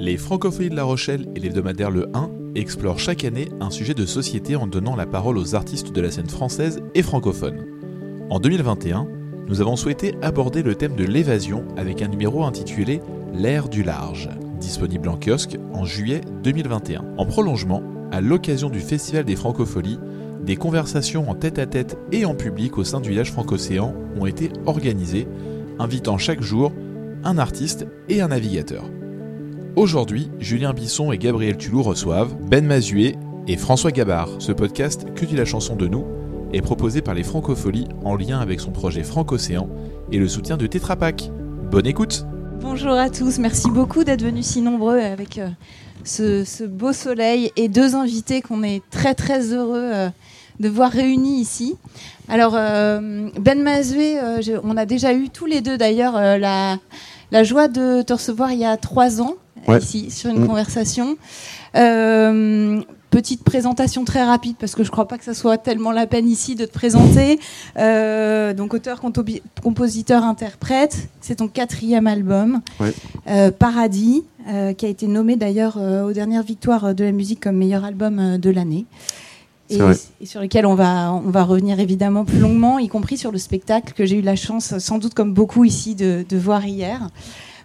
Les Francophonies de La Rochelle et l'hebdomadaire Le 1 explorent chaque année un sujet de société en donnant la parole aux artistes de la scène française et francophone. En 2021, nous avons souhaité aborder le thème de l'évasion avec un numéro intitulé L'ère du large, disponible en kiosque en juillet 2021. En prolongement, à l'occasion du Festival des Francopholies, des conversations en tête-à-tête et en public au sein du village francocéan ont été organisées, invitant chaque jour un artiste et un navigateur. Aujourd'hui, Julien Bisson et Gabriel Tulou reçoivent Ben Mazué et François Gabard. Ce podcast, Que dit la chanson de nous, est proposé par les Francopholies en lien avec son projet Francocéan et le soutien de Tetra Pak. Bonne écoute Bonjour à tous, merci beaucoup d'être venus si nombreux avec euh, ce, beau soleil et deux invités qu'on est très très heureux euh, de voir réunis ici. Alors, euh, Ben Mazué, on a déjà eu tous les deux d'ailleurs la joie de te recevoir il y a trois ans, Ouais. ici, sur une Mm. conversation. Euh, petite présentation très rapide, parce que je crois pas que ça soit tellement la peine ici de te présenter. Euh, donc, auteur, compositeur, interprète. C'est ton quatrième album, Ouais. euh, Paradis, euh, qui a été nommé d'ailleurs aux dernières victoires de la musique comme meilleur album de l'année. Et, et sur lequel on va, on va revenir évidemment plus longuement, y compris sur le spectacle que j'ai eu la chance, sans doute comme beaucoup ici, de, de voir hier.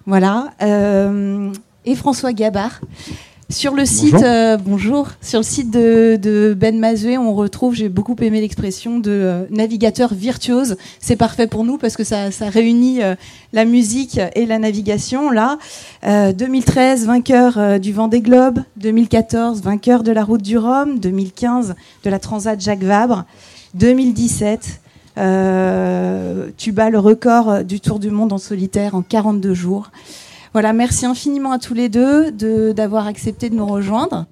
Voilà. Et François Gabard. Sur le site, Bonjour. euh, bonjour. Sur le site de, de Ben Mazué, on retrouve, j'ai beaucoup aimé l'expression de euh, navigateur virtuose. C'est parfait pour nous parce que ça, ça réunit euh, la musique et la navigation. Là, Euh, 2013, vainqueur du Vendée Globe. 2014, vainqueur de la Route du Rhum. 2015, de la Transat Jacques Vabre. 2017, euh, tu bats le record du Tour du Monde en solitaire en 42 jours. Voilà, merci infiniment à tous les deux de- d'avoir accepté de nous rejoindre.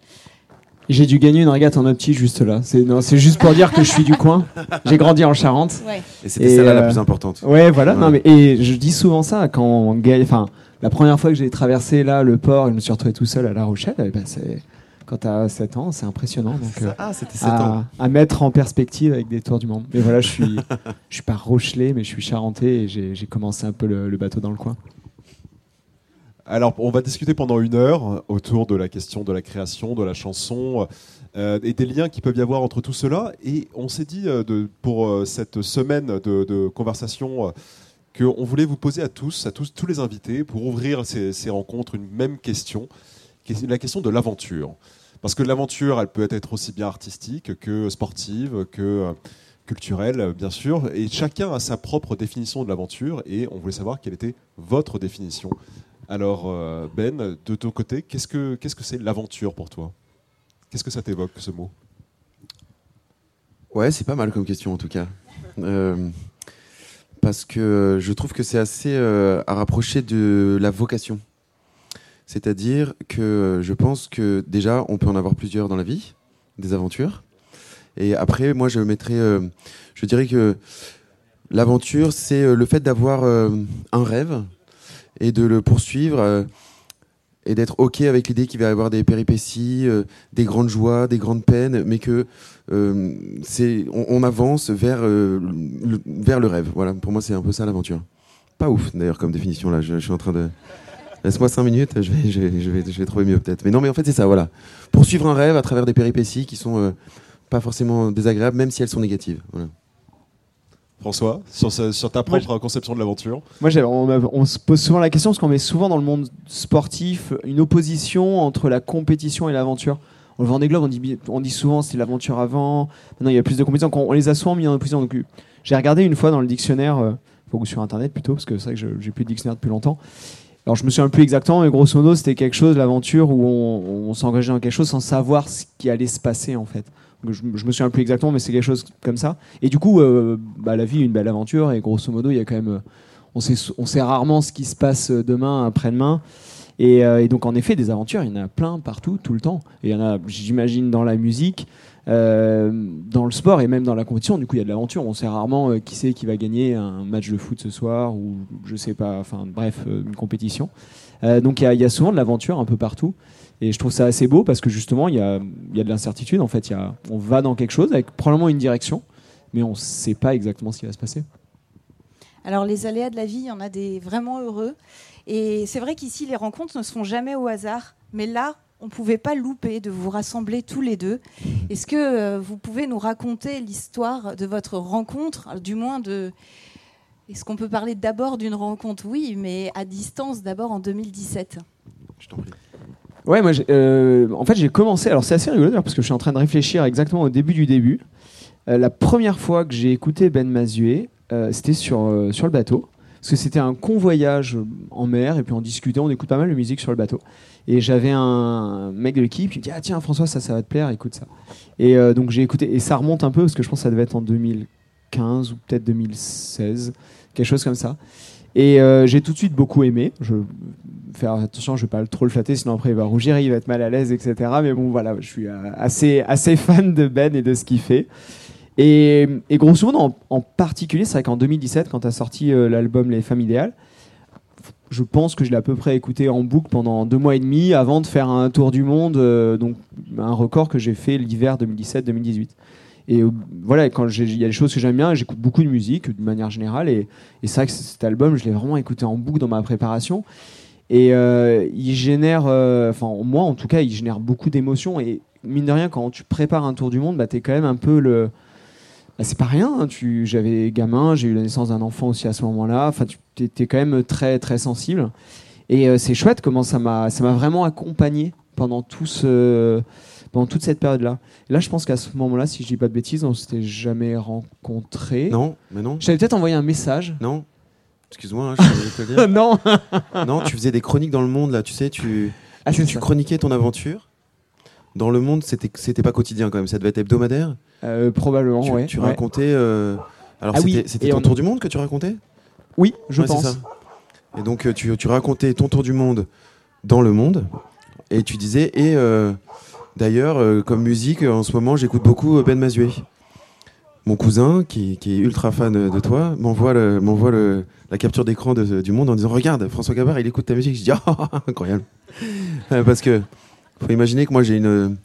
J'ai dû gagner une régate en opti juste là. C'est non, c'est juste pour dire que je suis du coin. J'ai grandi en Charente. Ouais. Et c'était Et, celle-là la euh, plus importante. Ouais, voilà. Ouais. Non, mais et je dis souvent ça quand on gagne. Enfin, la première fois que j'ai traversé là le port, je me suis retrouvé tout seul à La Rochelle. eh ben, c'est quand t'as 7 ans, c'est impressionnant. Donc, euh, Ah, c'était 7 ans. à, mettre en perspective avec des tours du monde. Mais voilà, je suis, je suis pas Rochelais, mais je suis Charentais et j'ai j'ai commencé un peu le, le bateau dans le coin. Alors, on va discuter pendant une heure autour de la question de la création, de la chanson euh, et des liens qui peuvent y avoir entre tout cela. Et on s'est dit euh, pour euh, cette semaine de, conversation euh, qu'on voulait vous poser à tous, à tous, tous les invités, pour ouvrir ces, ces rencontres, une même question, qui est la question de l'aventure. Parce que l'aventure, elle peut être aussi bien artistique que sportive, que euh, culturelle, euh, bien sûr. Et chacun a sa propre définition de l'aventure. Et on voulait savoir quelle était votre définition. Alors, euh, Ben, de ton côté, qu'est-ce que c'est l'aventure pour toi? Qu'est-ce que ça t'évoque, ce mot? Ouais, c'est pas mal comme question en tout cas. Euh, parce que je trouve que c'est assez euh, à rapprocher de la vocation. C'est-à-dire que je pense que déjà, on peut en avoir plusieurs dans la vie, des aventures. Et après, moi, je mettrais, je dirais que l'aventure, c'est le fait d'avoir un rêve et de le poursuivre euh, et d'être OK avec l'idée qu'il va y avoir des péripéties, euh, des grandes joies, des grandes peines, mais que euh, c'est, on, avance vers, le, vers le rêve. Voilà, pour moi, c'est un peu ça l'aventure. Pas ouf, d'ailleurs, comme définition, là. Je, suis en train de. Laisse-moi cinq minutes, je vais, je, je, vais, je vais trouver mieux, peut-être. Mais non, mais en fait, c'est ça, voilà. Poursuivre un rêve à travers des péripéties qui sont pas forcément désagréables, même si elles sont négatives. Voilà. François, sur, ta Moi, propre conception de l'aventure Moi, on, se pose souvent la question parce qu'on met souvent dans le monde sportif une opposition entre la compétition et l'aventure. On le Vendée Globe, on dit, bi- on dit souvent c'est l'aventure avant. Maintenant, il y a plus de compétition. On, on les a souvent mis en opposition. Donc, euh, j'ai regardé une fois dans le dictionnaire, euh, ou sur internet plutôt, parce que c'est vrai que je- j'ai plus de dictionnaire depuis longtemps. Alors, je me souviens plus exactement, mais grosso modo, c'était quelque chose, l'aventure, où on, on s'engageait dans quelque chose sans savoir ce qui allait se passer en fait. Je, me souviens plus exactement, mais c'est quelque chose comme ça. Et du coup, euh, bah, la vie est une belle aventure, et grosso modo, il y a quand même. euh, on sait, rarement ce qui se passe demain, après-demain. Et, euh, donc, en effet, des aventures, il y en a plein partout, tout le temps. Et il y en a, j'imagine, dans la musique, euh, dans le sport et même dans la compétition. Du coup, il y a de l'aventure. On sait rarement euh, qui c'est qui va gagner un match de foot ce soir ou je sais pas, enfin, bref, euh, une compétition. Euh, donc, y, il y a souvent de l'aventure un peu partout. Et je trouve ça assez beau parce que justement, il y a, il y a de l'incertitude. En fait, il y a, on va dans quelque chose avec probablement une direction, mais on ne sait pas exactement ce qui va se passer. Alors les aléas de la vie, il y en a des vraiment heureux. Et c'est vrai qu'ici, les rencontres ne se font jamais au hasard. Mais là, on ne pouvait pas louper de vous rassembler tous les deux. Est-ce que euh, vous pouvez nous raconter l'histoire de votre rencontre, du moins de... Est-ce qu'on peut parler d'abord d'une rencontre? Oui, mais à distance, d'abord en 2017. Je t'en prie. Ouais, moi, euh, en fait, j'ai commencé. Alors, c'est assez rigolo d'ailleurs, parce que je suis en train de réfléchir exactement au début du début. Euh, la première fois que j'ai écouté Ben Mazué, c'était sur, sur le bateau. Parce que c'était un convoyage en mer, et puis on discutait, on écoute pas mal de musique sur le bateau. Et j'avais un mec de l'équipe qui me dit Ah, tiens, François, ça, ça va te plaire, écoute ça. Et donc, j'ai écouté, et ça remonte un peu, parce que je pense que ça devait être en 2015 ou peut-être 2016 quelque chose comme ça. Et euh, j'ai tout de suite beaucoup aimé. Je faire attention, je vais pas trop le flatter, sinon après il va rougir, il va être mal à l'aise, etc. Mais bon, voilà, je suis euh, assez, fan de Ben et de ce qu'il fait. Et, grosso modo, en, particulier, c'est vrai qu'en 2017, quand as sorti euh, l'album Les Femmes Idéales, je pense que je l'ai à peu près écouté en boucle pendant deux mois et demi avant de faire un tour du monde, donc un record que j'ai fait l'hiver 2017-2018. Et euh, voilà, quand il y a des choses que j'aime bien, j'écoute beaucoup de musique de manière générale. Et, c'est vrai que cet album, je l'ai vraiment écouté en boucle dans ma préparation. Et euh, il génère, euh, enfin moi en tout cas, il génère beaucoup d'émotions. Et mine de rien, quand tu prépares un tour du monde, bah, tu quand même un peu le. Bah, c'est pas rien. Hein. J'avais gamin, j'ai eu la naissance d'un enfant aussi à ce moment-là. Enfin, tu quand même très très sensible. Et c'est chouette comment ça m'a vraiment accompagné pendant tout ce pendant toute cette période-là. Là, je pense qu'à ce moment-là, si je dis pas de bêtises, on s'était jamais rencontrés. Non, mais non. J'avais peut-être envoyé un message. Non. Excuse-moi, hein, je te dire. non. non, tu faisais des chroniques dans le monde là, tu sais, tu, ah, tu, chroniquais ton aventure. Dans le monde, c'était c'était pas quotidien quand même, ça devait être hebdomadaire. Euh, probablement, tu, ouais. Tu racontais. Euh, alors, ah c'était ton tour du monde que tu racontais? Oui, je pense. Ça. Et donc, euh, tu, tu, racontais ton tour du monde dans le monde, et tu disais et D'ailleurs, euh, comme musique, en ce moment, j'écoute beaucoup euh, Ben Mazué. Mon cousin, qui, est ultra fan de toi, m'envoie la capture d'écran du monde en disant Regarde, François Gabard, il écoute ta musique. Je dis oh, incroyable. Euh, parce que faut imaginer que moi, j'ai une,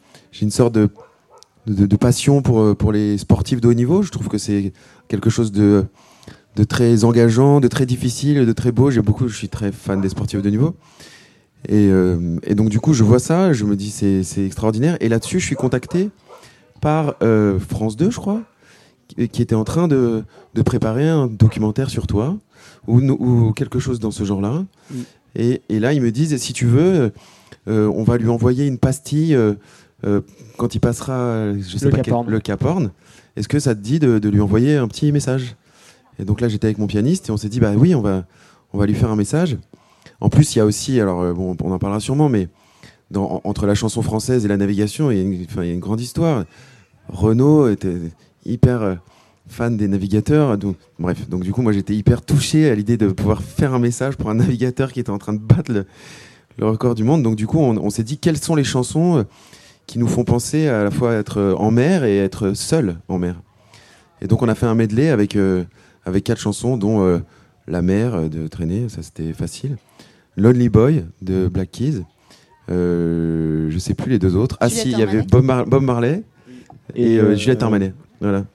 sorte de, passion pour, pour les sportifs de haut niveau. Je trouve que c'est quelque chose de, de très engageant, de très difficile, de très beau. J'ai beaucoup, je suis très fan des sportifs de haut niveau. Euh, et, donc du coup, je vois ça, je me dis c'est extraordinaire. Et là-dessus, je suis contacté par euh, France 2, je crois, qui, était en train de, préparer un documentaire sur toi ou, quelque chose dans ce genre-là. Mm. Et, là, ils me disent si tu veux, euh, on va lui envoyer une pastille quand il passera, je sais le pas Cap le Cap Horn. Est-ce que ça te dit de, lui envoyer un petit message? Et donc là, j'étais avec mon pianiste et on s'est dit bah oui, on va on va lui faire un message. En plus, il y a aussi, alors euh, bon, on en parlera sûrement, mais entre la chanson française et la navigation, il y, a une, grande histoire. Renault était hyper euh, fan des navigateurs. Donc, bref, donc du coup, moi j'étais hyper touché à l'idée de pouvoir faire un message pour un navigateur qui était en train de battre le, record du monde. Donc du coup, on, s'est dit quelles sont les chansons euh, qui nous font penser à la fois être en mer et être seul en mer? Et donc on a fait un medley avec, avec quatre chansons, dont La mer de Traîner, ça c'était facile. Lonely Boy de Black Keys. Euh, je sais plus les deux autres. Ah si, il y avait Bob, Marley et, et euh, Juliette Armanet. Voilà.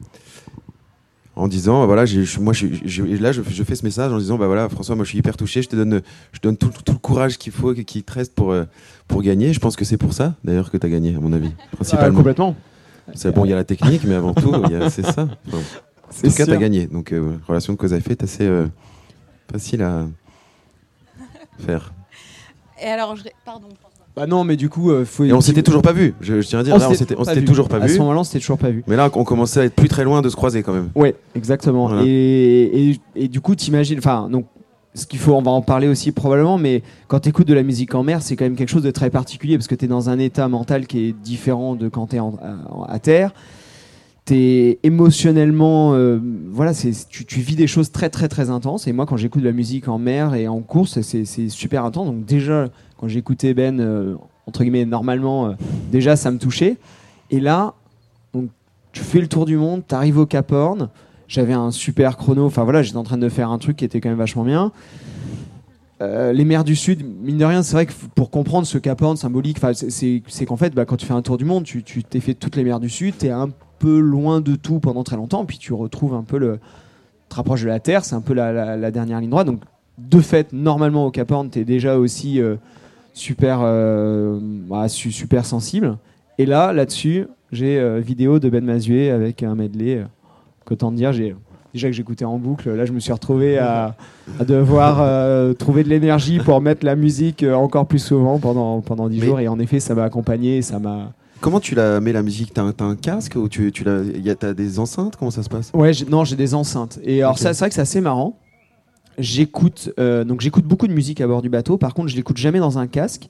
En disant, voilà, moi, là, je, fais ce message en disant, bah voilà, François, moi, je suis hyper touché. Je te donne, je donne tout, le courage qu'il faut, qu'il te reste pour, euh, pour gagner. Je pense que c'est pour ça, d'ailleurs, que tu as gagné, à mon avis, principalement. complètement. C'est bon, il y a la technique, mais avant tout, c'est ça. en tout cas, tu as gagné. Donc, relation de cause à effet, assez facile à, faire. Et alors, je... pardon. Bah non, mais du coup, euh, faut. Et on s'était toujours pas vu. Je, tiens à dire, on s'était toujours pas vu. À ce moment-là, on s'était toujours pas vu. Mais là, on commençait à être plus très loin de se croiser quand même. Ouais, exactement. Et, et, et, du coup, t'imagines, enfin, donc, ce qu'il faut, on va en parler aussi probablement, mais quand tu écoutes de la musique en mer, c'est quand même quelque chose de très particulier parce que tu es dans un état mental qui est différent de quand tu es à terre émotionnellement euh, voilà c'est tu, tu, vis des choses très très très intenses. Et moi quand j'écoute de la musique en mer et en course c'est super intense. Donc déjà quand j'écoutais Ben euh, entre guillemets normalement euh, déjà ça me touchait. Et là donc tu fais le tour du monde t'arrives au Cap Horn. J'avais un super chrono. Enfin voilà j'étais en train de faire un truc qui était quand même vachement bien. Les mers du Sud, mine de rien, c'est vrai que pour comprendre ce Cap Horn symbolique, c'est qu'en fait, bah, quand tu fais un tour du monde, tu t'es fait toutes les mers du Sud, tu es un peu loin de tout pendant très longtemps, puis tu retrouves un peu le. te rapproches de la Terre, c'est un peu la, la- la dernière ligne droite. Donc, de fait, normalement, au Cap Horn, tu es déjà aussi euh, super, euh, bah, su- super sensible. Et là, là-dessus, j'ai euh, vidéo de Ben Mazué avec un medley. Qu'autant dire, j'ai déjà que j'écoutais en boucle. Là, je me suis retrouvé à, à devoir euh, trouver de l'énergie pour mettre la musique encore plus souvent pendant pendant dix Mais- jours. Et en effet, ça m'a accompagné, ça m'a. Comment tu la mets la musique? T'as un, un casque ou tu, tu y a- t'as des enceintes? Comment ça se passe? Ouais, non, j'ai des enceintes. Et alors ça, c'est vrai que c'est assez marrant. J'écoute euh, donc j'écoute beaucoup de musique à bord du bateau. Par contre, je l'écoute jamais dans un casque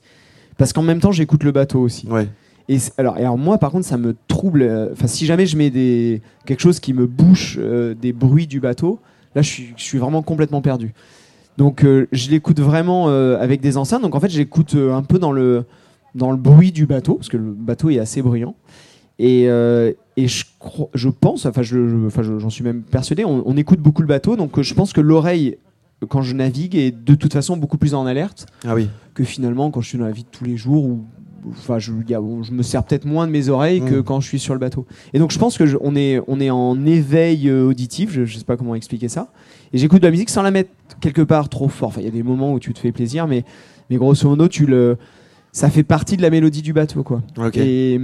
parce qu'en même temps, j'écoute le bateau aussi. Ouais. Et alors, et alors moi, par contre, ça me trouble. euh, Enfin, si jamais je mets des quelque chose qui me bouche euh, des bruits du bateau, là, je suis, je suis vraiment complètement perdu. Donc, je l'écoute vraiment avec des enceintes. Donc, en fait, j'écoute un peu dans le dans le bruit du bateau parce que le bateau est assez bruyant. Et, euh, et je, crois- je pense, enfin, je, je- enfin, je- j'en suis même persuadé, on, on écoute beaucoup le bateau, donc euh, je pense que l'oreille, quand je navigue, est de toute façon beaucoup plus en alerte Ah oui. que finalement quand je suis dans la vie de tous les jours où enfin je, il y a- je me sers peut-être moins de mes oreilles que Mm. quand je suis sur le bateau et donc je pense que je- on est on est en éveil euh, auditif je, je sais pas comment expliquer ça et j'écoute de la musique sans la mettre quelque part trop fort enfin il y a des moments où tu te fais plaisir mais mais grosso modo tu le ça fait partie de la mélodie du bateau quoi. Et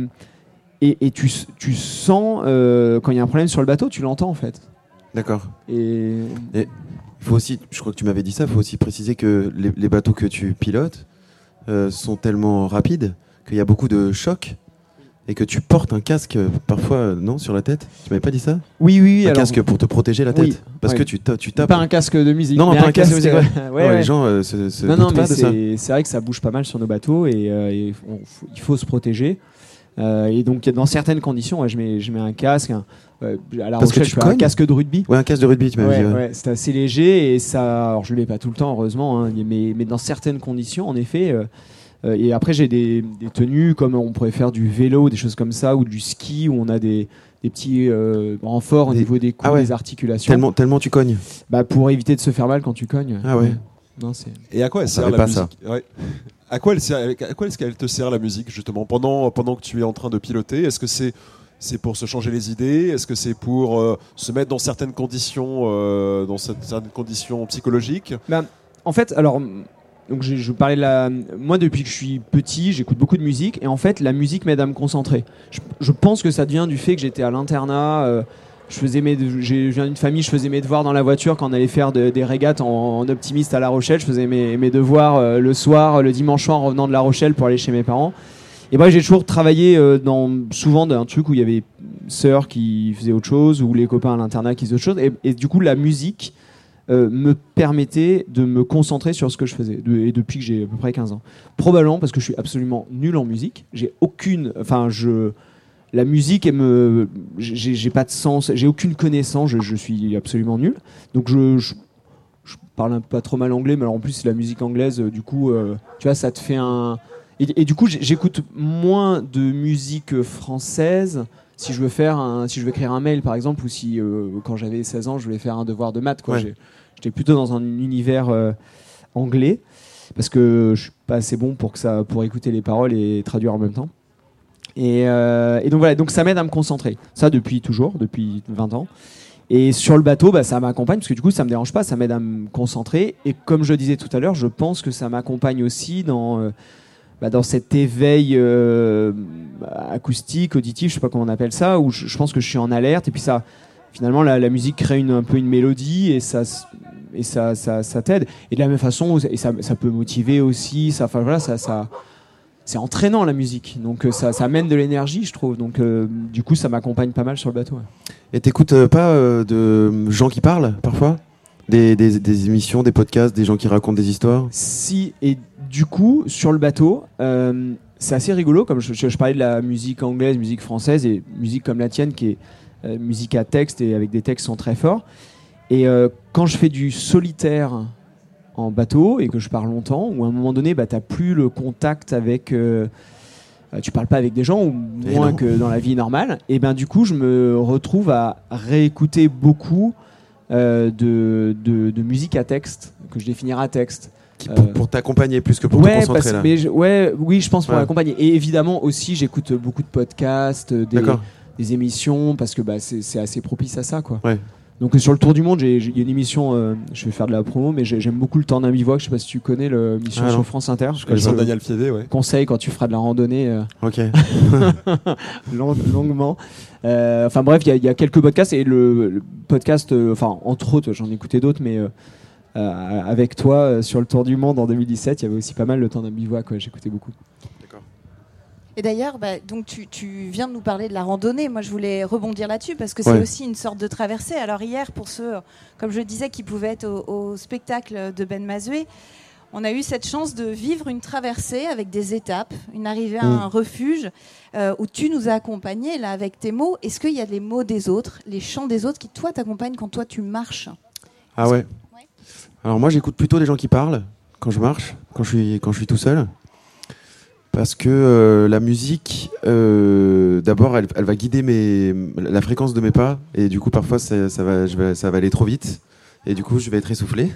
et, et tu, tu sens euh, quand il y a un problème sur le bateau tu l'entends en fait. D'accord. et Il faut aussi, je crois que tu m'avais dit ça, il faut aussi préciser que les, les bateaux que tu pilotes euh, sont tellement rapides qu'il y a beaucoup de chocs et que tu portes un casque euh, parfois, euh, non, sur la tête Tu m'avais pas dit ça oui oui Un alors casque pour te protéger la tête Oui, Parce que tu, tu tapes. pas un casque de musique Non, non, pas un casque de musique, ouais. ouais, Non, ouais. Les gens euh, se, se non, non, pas mais de ça. c'est vrai que ça bouge pas mal sur nos bateaux et, euh, et on- faut- il faut se protéger. Euh, et donc, dans certaines conditions, ouais, je, mets, je mets un casque. un- à la Parce que tu je fais un casque de rugby. Ouais, un casque de rugby, tu m'avais dit. c'est assez léger et ça. Alors, je le mets pas tout le temps, heureusement, hein, mais, mais dans certaines conditions, en effet. Euh, et après, j'ai des, des tenues comme on pourrait faire du vélo, des choses comme ça, ou du ski, où on a des, des petits euh, renforts au Des- niveau des coudes, Ah ouais. des articulations. Tellement, tellement tu cognes. Bah, pour éviter de se faire mal quand tu cognes. Ah ouais. Non, c'est. Et à quoi elle On sert la pas ça. musique Ouais. À quoi elle sert À quoi est-ce qu'elle te sert la musique justement pendant pendant que tu es en train de piloter? Est-ce que c'est c'est pour se changer les idées? Est-ce que c'est pour euh, se mettre dans certaines conditions euh, dans certaines conditions psychologiques? En fait, alors, donc je, je parlais de la. Moi, depuis que je suis petit, j'écoute beaucoup de musique et en fait, la musique m'aide à me concentrer. Je, pense que ça vient du fait que j'étais à l'internat. euh, je faisais mes, je viens d'une famille, je faisais mes devoirs dans la voiture quand on allait faire de- des régates en, optimiste à La Rochelle. Je faisais mes, mes devoirs euh, le soir, le dimanche soir en revenant de La Rochelle pour aller chez mes parents. Et bref, j'ai toujours travaillé euh, dans, souvent dans un truc où il y avait sœurs qui faisaient autre chose ou les copains à l'internat qui faisaient autre chose. Et du coup, la musique euh, me permettait de me concentrer sur ce que je faisais. De- et depuis que j'ai à peu près 15 ans. Probablement parce que je suis absolument nul en musique. J'ai aucune. Enfin, je. La musique, elle me. J'ai pas de sens, j'ai aucune connaissance, je, je suis absolument nul. Donc je. je je parle un peu pas trop mal anglais, mais alors en plus la musique anglaise, euh, du coup, euh, tu vois, ça te fait un. Et, et du coup, j'écoute moins de musique française si je veux faire un, si je veux écrire un mail par exemple, ou si euh, quand j'avais 16 ans, je voulais faire un devoir de maths. quoi. Ouais. J'étais plutôt dans un univers euh, anglais parce que je suis pas assez bon pour que ça, pour écouter les paroles et traduire en même temps. Et, euh, donc voilà, donc ça m'aide à me concentrer. Ça depuis toujours, depuis 20 ans. Et sur le bateau, bah, ça m'accompagne parce que du coup, ça me dérange pas, ça m'aide à me concentrer. Et comme je disais tout à l'heure, je pense que ça m'accompagne aussi dans, euh, bah, dans cet éveil acoustique, auditif, je sais pas comment on appelle ça, où je, je pense que je suis en alerte. Et puis ça, finalement, la, la musique crée une, un peu une mélodie et ça, et ça, ça, ça t'aide. Et de la même façon, et ça, ça peut motiver aussi. Ça, enfin voilà, ça, ça, c'est entraînant la musique. Donc euh, ça, ça amène de l'énergie, je trouve. Donc euh, du coup, ça m'accompagne pas mal sur le bateau. ouais. Et t'écoutes euh, pas euh, de gens qui parlent parfois? Des, des, des émissions, des podcasts, des gens qui racontent des histoires? Si et du coup sur le bateau, c'est assez rigolo. Comme je, je- je parlais de la musique anglaise, musique française et musique comme la tienne qui est musique à texte et avec des textes sont très forts. Et euh, quand je fais du solitaire en bateau et que je parle longtemps, ou à un moment donné, bah, t'as plus le contact avec. euh, euh, tu parles pas avec des gens ou Et moins que dans la vie normale. Et ben du coup, je me retrouve à réécouter beaucoup euh, de, de, de musique à texte que je définirai à texte. qui, pour, Euh, pour t'accompagner plus que pour te ouais, concentrer parce- là mais je- ouais, oui, je pense pour Ouais. l'accompagner. Et évidemment aussi, j'écoute beaucoup de podcasts, des, D'accord. Des émissions, parce que bah, c'est assez propice à ça, quoi. Ouais. Donc sur le tour du monde, il y a une émission, euh, je vais faire de la promo, mais j'ai- j'aime beaucoup le temps d'un bivouac. Je sais pas si tu connais l'émission Ah, sur. France Inter. Je Jean-Daniel Fiévé, ouais. conseille quand tu feras de la randonnée euh, Ok. long- longuement. Euh, enfin bref, il y, a- il y a quelques podcasts et le, le podcast, enfin entre autres, j'en ai écouté d'autres, mais avec toi sur le tour du monde en 2017, il y avait aussi pas mal le temps d'un bivouac. Ouais, J'écoutais beaucoup. Et d'ailleurs, bah, donc tu, tu viens de nous parler de la randonnée. Moi, je voulais rebondir là-dessus parce que c'est Ouais. aussi une sorte de traversée. Alors hier, pour ceux, comme je disais, qui pouvaient être au, au spectacle de Ben Mazué, on a eu cette chance de vivre une traversée avec des étapes, une arrivée à Mm. un refuge euh, où tu nous as accompagnés là avec tes mots. Est-ce qu'il y a les mots des autres, les chants des autres qui toi t'accompagnent quand toi tu marches? Ah ouais. Ouais. Alors moi j'écoute plutôt des gens qui parlent quand je marche, quand je suis, quand je suis tout seul. Parce que euh, la musique, euh, d'abord, elle, va guider mes, la fréquence de mes pas. Et du coup, parfois, ça, va, ça va aller trop vite. Et du coup, je vais être essoufflé.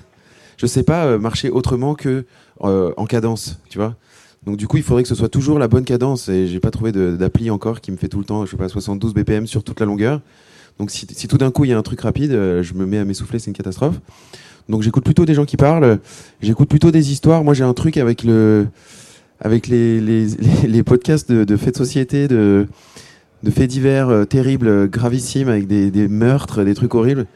Je sais pas euh, marcher autrement que en cadence, tu vois. Donc du coup, il faudrait que ce soit toujours la bonne cadence. Et j'ai pas trouvé d'appli encore qui me fait tout le temps, je sais pas, 72 BPM sur toute la longueur. Donc si, si tout d'un coup il y a un truc rapide, je me mets à m'essouffler, c'est une catastrophe. Donc j'écoute plutôt des gens qui parlent, j'écoute plutôt des histoires. Moi j'ai un truc avec le, avec les, les, les, les podcasts de, de faits de société, de, de faits divers euh, terribles, euh, gravissimes, avec des, des meurtres, des trucs horribles.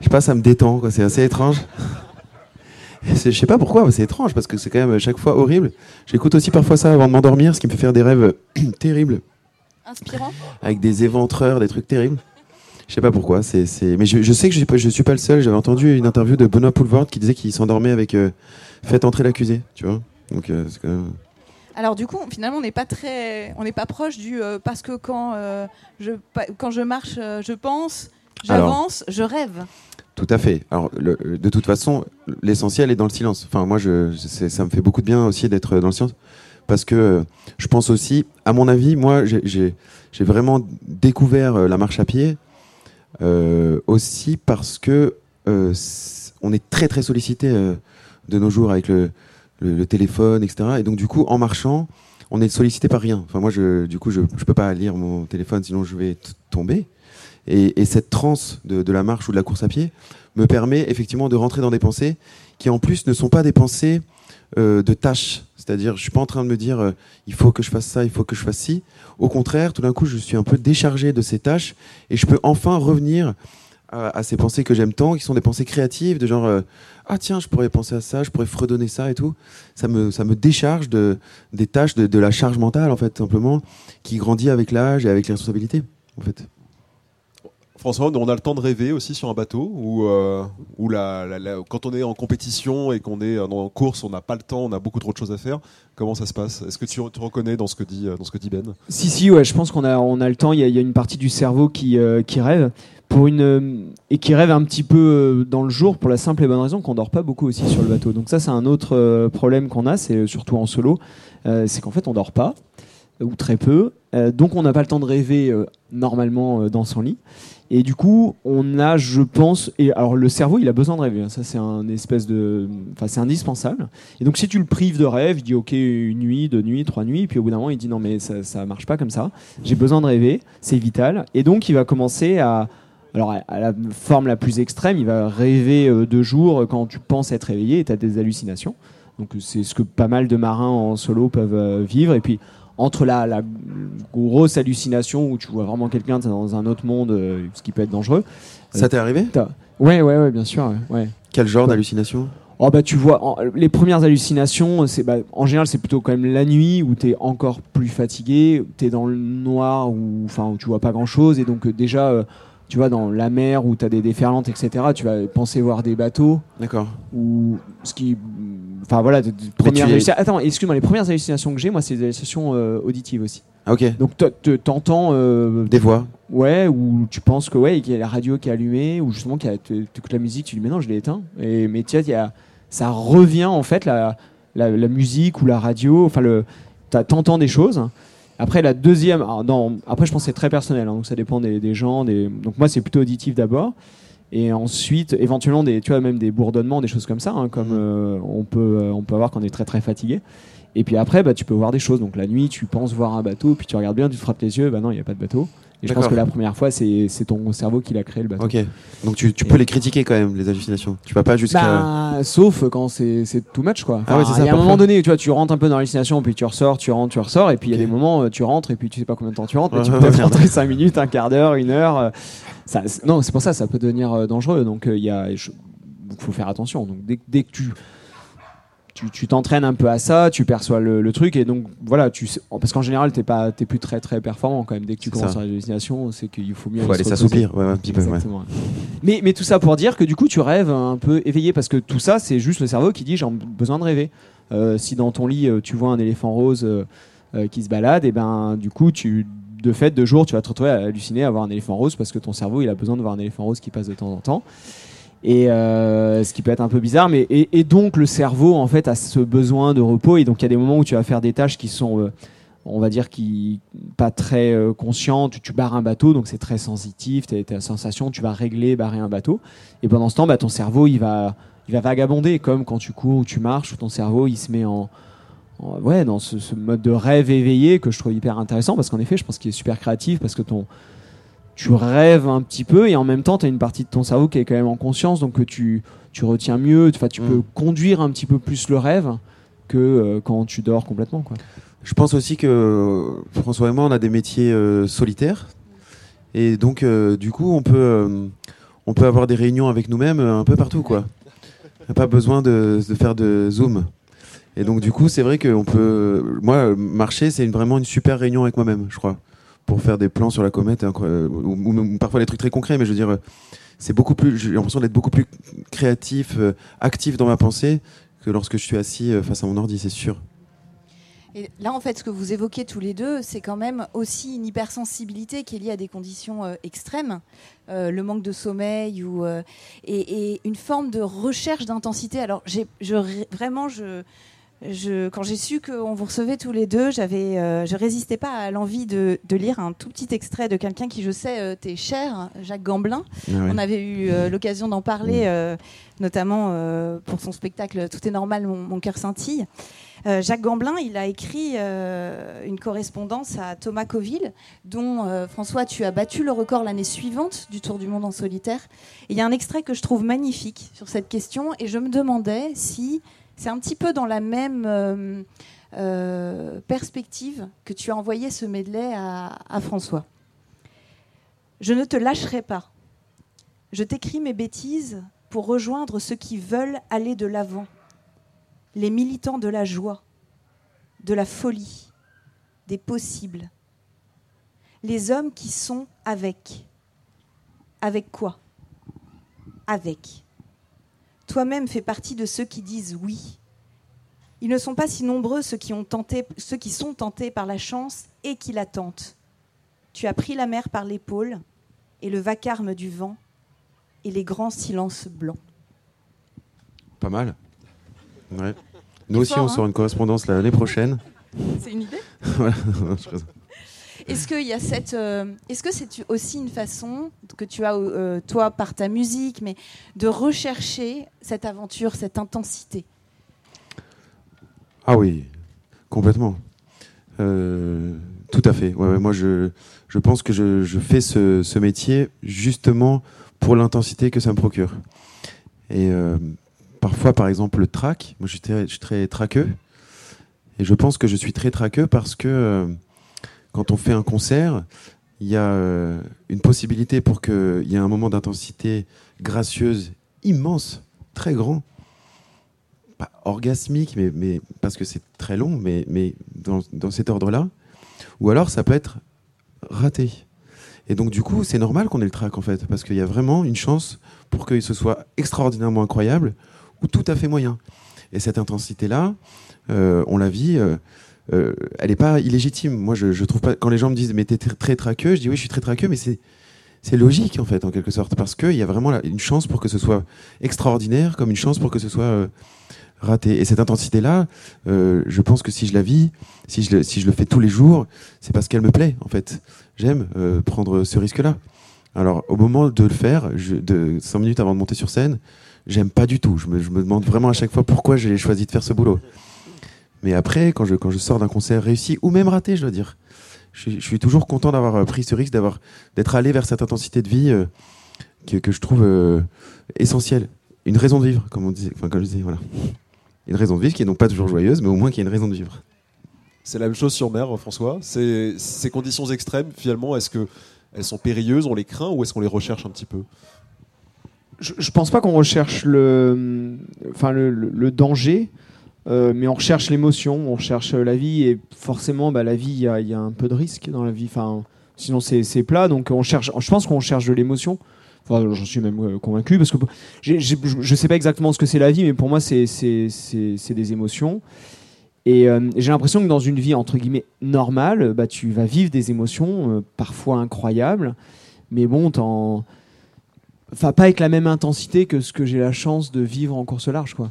Je sais pas, ça me détend, quoi. C'est assez étrange. Je sais pas pourquoi, mais c'est étrange parce que c'est quand même à chaque fois horrible. J'écoute aussi parfois ça avant de m'endormir, ce qui me fait faire des rêves terribles Inspirant avec des éventreurs, des trucs terribles. Je sais pas pourquoi, c'est, mais je, je sais que je je suis pas le seul. J'avais entendu une interview de Benoît Poulvord qui disait qu'il s'endormait avec euh, Faites entrer l'accusé, tu vois. Donc euh, c'est quand même... Alors du coup, finalement, on n'est pas très, on n'est pas proche du euh, parce que quand euh, je quand je marche, euh, je pense, j'avance, je rêve. Tout à fait. Alors, le- de toute façon, l'essentiel est dans le silence. Enfin, moi, je, ça me fait beaucoup de bien aussi d'être dans le silence. Parce que je pense aussi, à mon avis, moi, j'ai- vraiment découvert la marche à pied aussi parce que on est très, très sollicité de nos jours avec le, le, téléphone, etc. Et donc, du coup, en marchant, on est sollicité par rien. Enfin, moi, je, du coup, je ne peux pas lire mon téléphone, sinon je vais tomber. Et, et cette transe de, la marche ou de la course à pied me permet effectivement de rentrer dans des pensées qui en plus ne sont pas des pensées euh, de tâches. C'est-à-dire, je suis pas en train de me dire euh, il faut que je fasse ça, il faut que je fasse ci. Au contraire, tout d'un coup, je suis un peu déchargé de ces tâches et je peux enfin revenir à, à ces pensées que j'aime tant, qui sont des pensées créatives, de genre euh, ah tiens, je pourrais penser à ça, je pourrais fredonner ça et tout. Ça me, ça me décharge de, des tâches, de, de la charge mentale en fait, simplement, qui grandit avec l'âge et avec les responsabilités. En fait. François, on a le temps de rêver aussi sur un bateau ou euh, quand on est en compétition et qu'on est en course, on n'a pas le temps, on a beaucoup trop de choses à faire. Comment ça se passe? Est-ce que tu, tu reconnais dans ce que dit euh, Ben? Si, si, ouais, je pense qu'on a, a le temps. Il y a, une partie du cerveau qui, euh, rêve. Pour une, et qui rêve un petit peu dans le jour pour la simple et bonne raison qu'on dort pas beaucoup aussi sur le bateau. Donc ça c'est un autre problème qu'on a, c'est surtout en solo, c'est qu'en fait on dort pas ou très peu, Euh, donc on n'a pas le temps de rêver euh, normalement euh, dans son lit. Et du coup, on a, je pense, et alors le cerveau, il a besoin de rêver. hein. Ça, c'est un espèce de, enfin, c'est indispensable. Et donc, si tu le prives de rêve, il dit ok, une nuit, deux nuits, trois nuits, et puis au bout d'un moment, il dit non, mais ça, ça marche pas comme ça. J'ai besoin de rêver, c'est vital. Et donc, il va commencer à, alors à- la forme la plus extrême, il va rêver de jour quand tu penses être réveillé et tu as des hallucinations. Donc, c'est ce que pas mal de marins en solo peuvent vivre. Et puis, entre la, la grosse hallucination où tu vois vraiment quelqu'un dans un autre monde, euh, ce qui peut être dangereux. Ça t'est arrivé? Ouais, ouais, ouais, bien sûr. ouais. Quel genre Ouais. d'hallucination? Oh bah tu vois, en- les premières hallucinations, c'est bah, en général c'est plutôt quand même la nuit où t'es encore plus fatigué, t'es dans le noir où, enfin, où tu vois pas grand chose et donc euh, déjà, euh, tu vois dans la mer où t'as des déferlantes etc. Tu vas penser voir des bateaux D'accord. ou ce qui, enfin voilà, de, de premières es- Attends, excuse-moi, les premières hallucinations que j'ai, moi c'est des hallucinations euh, auditives aussi. Ah, ok. Donc t'entends euh, Des voix. Ouais, ou tu penses que ouais, qu'il y a la radio qui est allumée, ou justement qu'il tu écoutes la musique, tu dis mais non, je l'ai éteint. Et mais il y a, ça revient en fait la, la, la musique ou la radio. Enfin le, t'entends des choses. Après la deuxième, non, après je pense c'est très personnel, hein, donc ça dépend des, des gens. Des, donc moi c'est plutôt auditif d'abord. Et ensuite, éventuellement, des, tu vois, même des bourdonnements, des choses comme ça, hein, comme Mhm. euh, on, peut, euh, on peut avoir quand on est très très fatigué. Et puis après, bah, tu peux voir des choses. Donc la nuit, tu penses voir un bateau, puis tu regardes bien, tu te frappes les yeux, bah non, il n'y a pas de bateau. Et je pense que la première fois, c'est ton cerveau qui l'a créé le bateau. Ok. Donc tu, tu peux les critiquer quand même, les hallucinations. Tu vas pas jusqu'à. Bah, sauf quand c'est too much quoi. Ah ouais, Enfin, ça, Il y a un moment donné, tu vois, tu rentres un peu dans l'hallucination, puis tu ressors, tu rentres, tu ressors, et puis il y a des moments, euh, tu rentres, et puis tu sais pas combien de temps tu rentres, mais tu peux peut-être rentrer 5 minutes, un quart d'heure, une heure. euh, Ça, non, c'est pour ça, ça peut devenir euh, dangereux. Donc euh, il y a, je- faut faire attention. Donc dès, dès que tu tu t'entraînes un peu à ça, tu perçois le, le truc et donc voilà, tu sais- parce qu'en général t'es pas t'es plus très très performant quand même. Dès que tu commences ça. à l'hallucination, c'est qu'il faut mieux Faut aller s'assoupir. Ouais, un petit peu. ouais. Mais, mais tout ça pour dire que du coup tu rêves un peu éveillé parce que tout ça c'est juste le cerveau qui dit j'ai besoin de rêver. Euh, si dans ton lit euh, tu vois un éléphant rose euh, qui se balade, et ben du coup tu de fait de jour tu vas te retrouver à halluciner à voir un éléphant rose parce que ton cerveau il a besoin de voir un éléphant rose qui passe de temps en temps. Et euh, ce qui peut être un peu bizarre, mais et, donc le cerveau en fait a ce besoin de repos et donc il y a des moments où tu vas faire des tâches qui sont euh, on va dire qui pas très euh, conscientes. Tu, tu barres un bateau, donc c'est très sensitif. Tu as la sensation, tu vas régler, barrer un bateau. Et pendant ce temps, bah, ton cerveau il va il va vagabonder comme quand tu cours ou tu marches, ton cerveau il se met en, en- ouais dans ce, ce mode de rêve éveillé que je trouve hyper intéressant parce qu'en effet, je pense qu'il est super créatif parce que ton tu rêves un petit peu et en même temps tu as une partie de ton cerveau qui est quand même en conscience donc que tu, tu retiens mieux, tu Mm. peux conduire un petit peu plus le rêve que euh, quand tu dors complètement quoi. Je pense aussi que euh, François et moi, on a des métiers euh, solitaires. Et donc, euh, du coup, on peut, on peut avoir des réunions avec nous-mêmes un peu partout, quoi. On n'a pas besoin de, de faire de Zoom. Et donc, du coup, c'est vrai qu'on peut. Moi, marcher, c'est une- vraiment une super réunion avec moi-même, je crois. Pour faire des plans sur la comète, ou, parfois des trucs très concrets, mais je veux dire, euh, c'est beaucoup plus. J'ai l'impression d'être beaucoup plus créatif, euh, actif dans ma pensée que lorsque je suis assis euh, face à mon ordi, c'est sûr. Et là, en fait, ce que vous évoquez tous les deux, c'est quand même aussi une hypersensibilité qui est liée à des conditions extrêmes, le manque de sommeil ou et, une forme de recherche d'intensité. Alors, vraiment, je, je, quand j'ai su qu'on vous recevait tous les deux, j'avais, euh, je résistais pas à l'envie de, de lire un tout petit extrait de quelqu'un qui, je sais, euh, t'est cher, Jacques Gamblin. Ah ouais. On avait eu euh, l'occasion d'en parler, euh, notamment euh, pour son spectacle Tout est normal, mon, mon cœur scintille. Jacques Gamblin, il a écrit une correspondance à Thomas Coville, dont François, tu as battu le record l'année suivante du Tour du Monde en solitaire. Il y a un extrait que je trouve magnifique sur cette question, et je me demandais si c'est un petit peu dans la même euh, euh, perspective que tu as envoyé ce medley à, à François. Je ne te lâcherai pas. Je t'écris mes bêtises pour rejoindre ceux qui veulent aller de l'avant, les militants de la joie, de la folie, des possibles, les hommes qui sont avec. Avec quoi? Avec. Toi-même fais partie de ceux qui disent oui. Ils ne sont pas si nombreux ceux qui, ont tenté, ceux qui sont tentés par la chance et qui la tentent. Tu as pris la mer par l'épaule et le vacarme du vent et les grands silences blancs. Pas mal. Ouais. Nous aussi, fort, on hein sort une correspondance l'année prochaine. C'est une idée? Euh, est-ce que c'est aussi une façon que tu as euh, toi par ta musique, mais de rechercher cette aventure, cette intensité? Ah oui, complètement. Euh, tout à fait. Moi, je, je pense que je, fais ce, ce métier justement pour l'intensité que ça me procure. Et parfois, par exemple, le track, moi je suis très, traqueux. Et je pense que je suis très traqueux parce que quand on fait un concert, il y a euh, une possibilité pour qu'il y ait un moment d'intensité gracieuse, immense, très grand. Pas orgasmique, mais, parce que c'est très long, mais, dans, cet ordre-là. Ou alors ça peut être raté. Et donc, du coup, c'est normal qu'on ait le track, en fait, parce qu'il y a vraiment une chance pour que ce soit extraordinairement incroyable ou tout à fait moyen. Et cette intensité-là, euh, on la vit, euh, euh, elle n'est pas illégitime. Moi, je, je trouve pas. Quand les gens me disent, mais t'es tr- très traqueux, je dis, oui, je suis très traqueux, mais c'est. C'est logique en fait, en quelque sorte, parce qu'il y a vraiment une chance pour que ce soit extraordinaire, comme une chance pour que ce soit euh, raté. Et cette intensité-là, euh, je pense que si je la vis, si je le, si je le fais tous les jours, c'est parce qu'elle me plaît, en fait. J'aime euh, prendre ce risque-là. Alors, au moment de le faire, je, de 5 minutes avant de monter sur scène, j'aime pas du tout. Je me, je me demande vraiment à chaque fois pourquoi j'ai choisi de faire ce boulot. Mais après, quand je, quand je sors d'un concert réussi, ou même raté, je dois dire, je, je suis toujours content d'avoir euh, pris ce risque, d'avoir d'être allé vers cette intensité de vie euh, que, que je trouve euh, essentielle. Une raison de vivre, comme on disait, enfin comme je disais, voilà. Une raison de vivre qui est donc pas toujours joyeuse, mais au moins qui a une raison de vivre. C'est la même chose sur mer, François. C'est- Ces conditions extrêmes, finalement, est-ce que elles sont périlleuses, on les craint ou est-ce qu'on les recherche un petit peu? Je, je pense pas qu'on recherche le, enfin le, le- le danger, euh, mais on recherche l'émotion, on recherche la vie et forcément, bah, la vie, il y a, un peu de risque dans la vie. Enfin, sinon c'est plat, donc on cherche. Je pense qu'on cherche de l'émotion. Enfin, j'en suis même euh, convaincu parce que j'ai- je je sais pas exactement ce que c'est la vie, mais pour moi c'est des émotions. Et euh, j'ai l'impression que dans une vie entre guillemets normale, bah, tu vas vivre des émotions euh, parfois incroyables, mais bon, t'en enfin pas avec la même intensité que ce que j'ai la chance de vivre en course large quoi.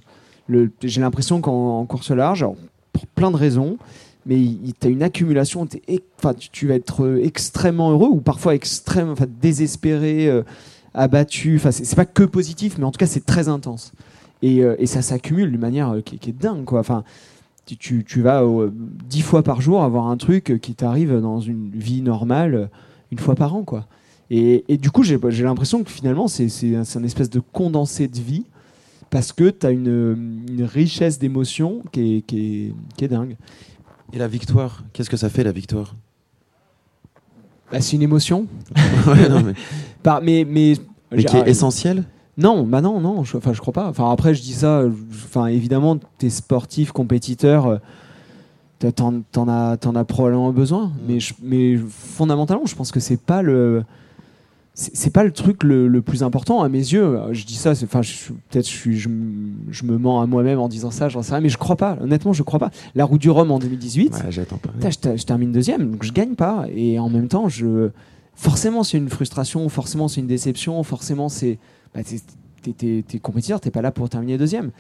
J'ai l'impression qu'en en course large, pour plein de raisons, mais tu as une accumulation, tu, vas être euh, extrêmement heureux ou parfois extrêmement désespéré, euh, abattu. C'est pas que positif, mais en tout cas c'est très intense. Et, euh, ça s'accumule d'une manière euh, qui, est dingue quoi. Tu, vas dix fois par jour avoir un truc qui t'arrive dans une vie normale une fois par an quoi. Et, du coup, j'ai l'impression que finalement, c'est un espèce de condensé de vie parce que tu as une, une richesse d'émotions qui est, qui, est, qui est dingue. Et la victoire, qu'est-ce que ça fait la victoire? Bah, c'est une émotion. Ouais, non, mais, Par- mais mais, mais qui est ah, essentielle? Non, bah non, non, je, enfin, je crois pas. Enfin, après, je dis ça, euh, enfin, évidemment, tu es sportif, compétiteur, euh, t'en, t'en as, t'en as probablement besoin. Mais, je- mais fondamentalement, je pense que c'est pas le. C'est pas le truc le, le plus important à mes yeux. Je dis ça, enfin, peut-être je, suis- je, m- je me mens à moi-même en disant ça, j'en sais rien, mais je crois pas. Honnêtement, je crois pas. La route du Rhum en 2018, Ouais, j'attends pas. Putain, je, ter- je termine deuxième, donc je gagne pas. Et en même temps, je forcément c'est une frustration, forcément c'est une déception, forcément c'est bah, t'es- compétiteur, t'es pas là pour terminer deuxième.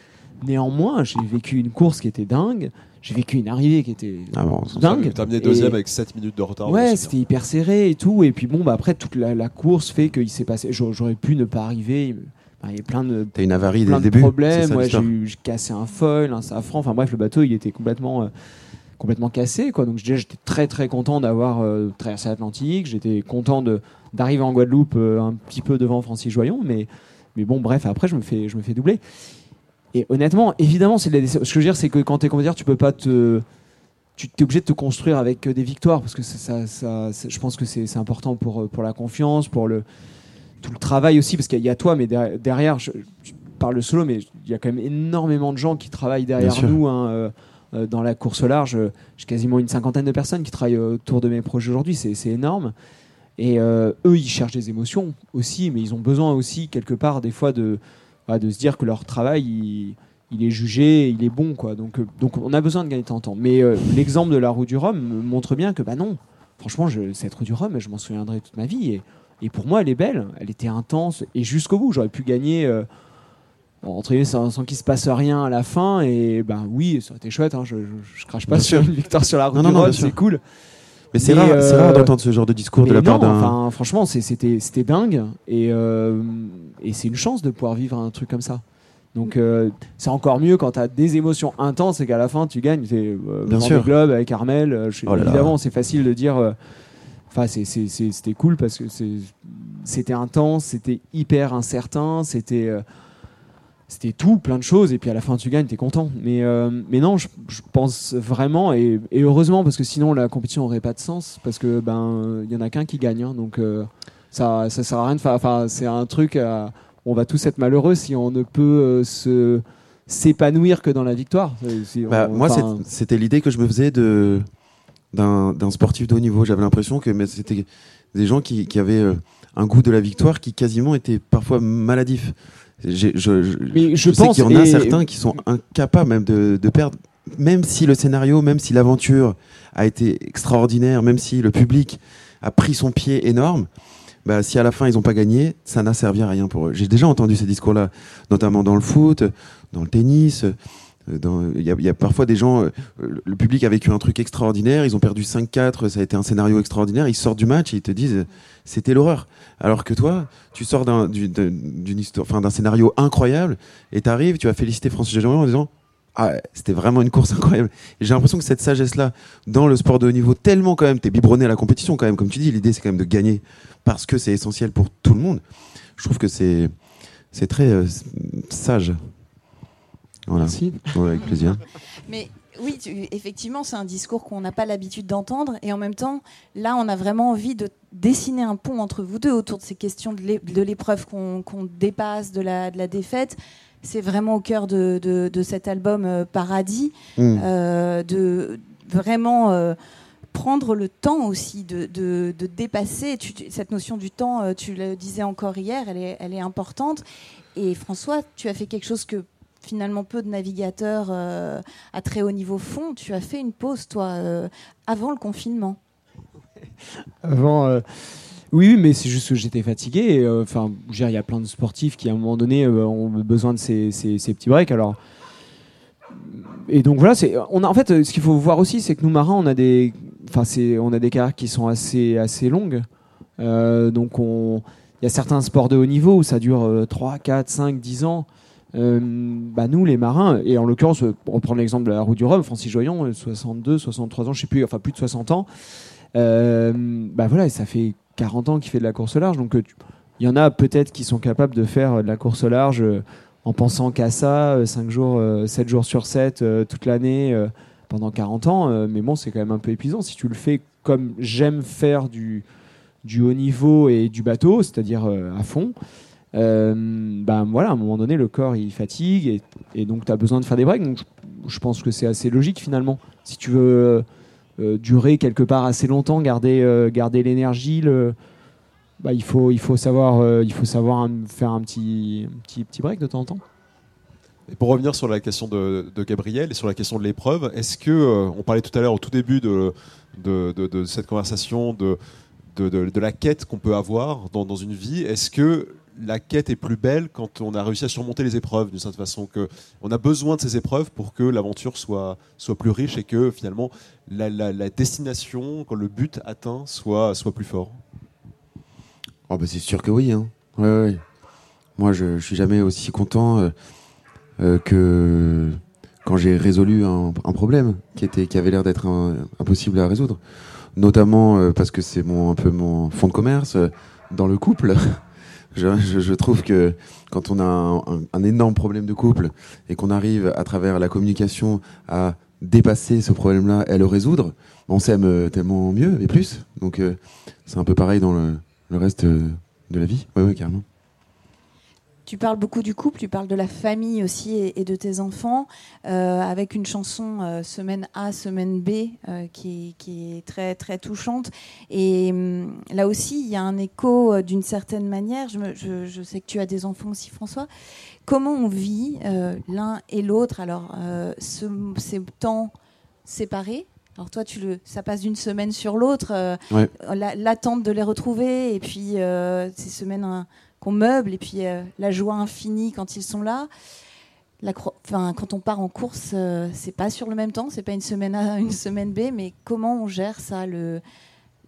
Néanmoins, j'ai vécu une course qui était dingue, j'ai vécu une arrivée qui était Ah bon, dingue. Terminé deuxième Et- avec 7 minutes de retard. Ouais, c'était hyper serré et tout. Et puis bon, bah après toute la, la course fait qu'il s'est passé. j'a- J'aurais pu ne pas arriver. Il y a plein de T'as une avarie plein le de début. problèmes. ça, Ouais, j'ai cassé un foil, un safran. Enfin bref, le bateau, il était complètement, euh, complètement cassé. Quoi. Donc déjà, j'étais très très content d'avoir euh, traversé l'Atlantique. J'étais content de d'arriver en Guadeloupe euh, un petit peu devant Francis Joyon. Mais, mais bon, bref, après, je me fais, je me fais doubler. Et honnêtement, évidemment, c'est ce que je veux dire, c'est que quand tu es compétiteur, tu peux pas te tu es obligé de te construire avec euh, des victoires parce que ça, ça, je pense que c'est important pour, euh, pour la confiance, pour le, tout le travail aussi, parce qu'il y a toi, mais derrière, derrière, je, je parle solo, mais il y a quand même énormément de gens qui travaillent derrière nous hein, euh, euh, dans la course large. J'ai quasiment une cinquantaine de personnes qui travaillent autour de mes projets aujourd'hui, c'est c'est énorme. Et euh, eux, ils cherchent des émotions aussi, mais ils ont besoin aussi, quelque part, des fois, de, voilà, de se dire que leur travail, il, il est jugé, il est bon. Quoi. Donc, euh, donc on a besoin de gagner en temps. Mais euh, l'exemple de la roue du Rhum montre bien que, bah non, franchement, je, cette roue du Rhum, je m'en souviendrai toute ma vie. Et, et pour moi, elle est belle, elle était intense, et jusqu'au bout, j'aurais pu gagner. entre guillemets, sans, sans qu'il se passe rien à la fin, et ben oui, ça aurait été chouette. hein, je, je, je crache pas Bien sur sûr. une victoire sur la roue Non, du Rhum, c'est cool. Mais c'est rare, euh, rare d'entendre ce genre de discours de la part d'un. enfin, franchement, c'était dingue. Et, euh, et c'est une chance de pouvoir vivre un truc comme ça. Donc, euh, c'est encore mieux quand tu as des émotions intenses et qu'à la fin, tu gagnes. C'est Bien sûr. Globe avec Armel. je- Oh là évidemment, c'est facile de dire. Enfin, c'était cool parce que c'était intense, c'était hyper incertain, c'était. C'était tout, plein de choses, et puis à la fin tu gagnes, t'es content. Mais, euh, mais non, je, je pense vraiment, et, et heureusement, parce que sinon la compétition aurait pas de sens, parce que ben il y en a qu'un qui gagne, hein, donc euh, ça, ça sert à rien de faire. Enfin, c'est un truc, à- on va tous être malheureux si on ne peut euh, se s'épanouir que dans la victoire. Bah, moi, c'était l'idée que je me faisais de d'un sportif de haut niveau. J'avais l'impression que c'était des gens qui, qui avaient un goût de la victoire qui quasiment était parfois maladif. Je, je, Mais je sais pense, qu'il y en a et- certains qui sont incapables même de, de perdre, même si le scénario, même si l'aventure a été extraordinaire, même si le public a pris son pied énorme. Bah, si à la fin ils n'ont pas gagné, ça n'a servi à rien pour eux. J'ai déjà entendu ces discours-là, notamment dans le foot, dans le tennis. Il y, a- parfois des gens, euh, le public a vécu un truc extraordinaire, ils ont perdu 5-4, ça a été un scénario extraordinaire, ils sortent du match et ils te disent c'était l'horreur. Alors que toi, tu sors d'un du- d'un- scénario incroyable et t'arrives, tu vas féliciter Francis Jajon en disant ah, c'était vraiment une course incroyable. J'ai l'impression que cette sagesse-là, dans le sport de haut niveau, tellement quand même, t'es biberonné à la compétition quand même, comme tu dis, l'idée c'est quand même de gagner parce que c'est essentiel pour tout le monde. Je trouve que c'est c'est très euh, sage. Voilà. Merci. Ouais, avec plaisir. Mais oui, tu- effectivement, c'est un discours qu'on n'a pas l'habitude d'entendre. Et en même temps, là, on a vraiment envie de dessiner un pont entre vous deux autour de ces questions de l'é- de l'épreuve qu'on dépasse, de la, de la défaite. C'est vraiment au cœur de, de- de cet album euh, Paradis, Mm. euh, de vraiment euh, prendre le temps aussi de, de- de dépasser. Tu- cette notion du temps, tu le disais encore hier, elle est, elle est importante. Et François, tu as fait quelque chose que finalement peu de navigateurs euh, à très haut niveau font. Tu as fait une pause, toi, euh, avant le confinement. Avant, euh, oui, mais c'est juste que j'étais fatigué. Enfin, il y a plein de sportifs qui, à un moment donné, ont besoin de ces, petits breaks. Alors, et donc voilà, on a, en fait, ce qu'il faut voir aussi, c'est que nous marins, on a des, enfin, on a des carrières qui sont assez, assez longues. Donc, on, il y a certains sports de haut niveau où ça dure euh, 3, 4, 5, 10 ans. Euh, bah nous, les marins, et en l'occurrence, euh, pour prendre l'exemple de la route du Rhum, Francis Joyon, euh, 62, 63 ans, je sais plus, enfin plus de 60 ans. Euh, bah voilà, ça fait 40 ans qu'il fait de la course au large. Donc, euh, il y en a peut-être qui sont capables de faire euh, de la course au large euh, en pensant qu'à ça, euh, 5 jours, euh, 7 jours sur 7, euh, toute l'année, euh, pendant 40 ans. euh, mais bon, c'est quand même un peu épuisant. Si tu le fais comme j'aime faire du, haut niveau et du bateau, c'est-à-dire euh, à fond, euh, bah voilà, à un moment donné, le corps il fatigue et, donc tu as besoin de faire des breaks. Donc, je, pense que c'est assez logique finalement. Si tu veux. euh, euh, durer quelque part assez longtemps, garder, garder l'énergie, bah, il, faut, il faut savoir, il faut savoir faire un petit, petit, petit break de temps en temps. Et pour revenir sur la question de, Gabriel et sur la question de l'épreuve, est-ce que, on parlait tout à l'heure au tout début de, de, cette conversation de- de la quête qu'on peut avoir dans, dans une vie, est-ce que la quête est plus belle quand on a réussi à surmonter les épreuves d'une certaine façon que on a besoin de ces épreuves pour que l'aventure soit, soit plus riche et que finalement la, destination, quand le but atteint, soit, soit plus fort Oh bah c'est sûr que oui. Hein. Ouais. Moi, je, je suis jamais aussi content euh, euh, que quand j'ai résolu un, problème qui était, qui avait l'air d'être impossible à résoudre. Notamment euh, parce que c'est un peu mon fond de commerce dans le couple. je, trouve que quand on a un, énorme problème de couple et qu'on arrive à travers la communication à dépasser ce problème-là et à le résoudre, on s'aime euh, tellement mieux et plus. Donc euh, c'est un peu pareil dans le, reste euh, de la vie. Ouais, ouais, carrément. Tu parles beaucoup du couple, tu parles de la famille aussi et, et de tes enfants, euh, avec une chanson euh, semaine A, semaine B, euh, qui, qui est très très touchante. Et hum, là aussi, il y a un écho d'une certaine manière. Je, me- je- je sais que tu as des enfants aussi, François. Comment on vit l'un et l'autre? Alors, ce- ces temps séparés. Alors toi, tu le, ça passe d'une semaine sur l'autre. euh, Ouais. L'attente de les retrouver, et puis euh, ces semaines qu'on meuble et puis euh, la joie infinie quand ils sont là. Enfin, quand on part en course, euh, c'est pas sur le même temps, c'est pas une semaine A, une semaine B, mais comment on gère ça,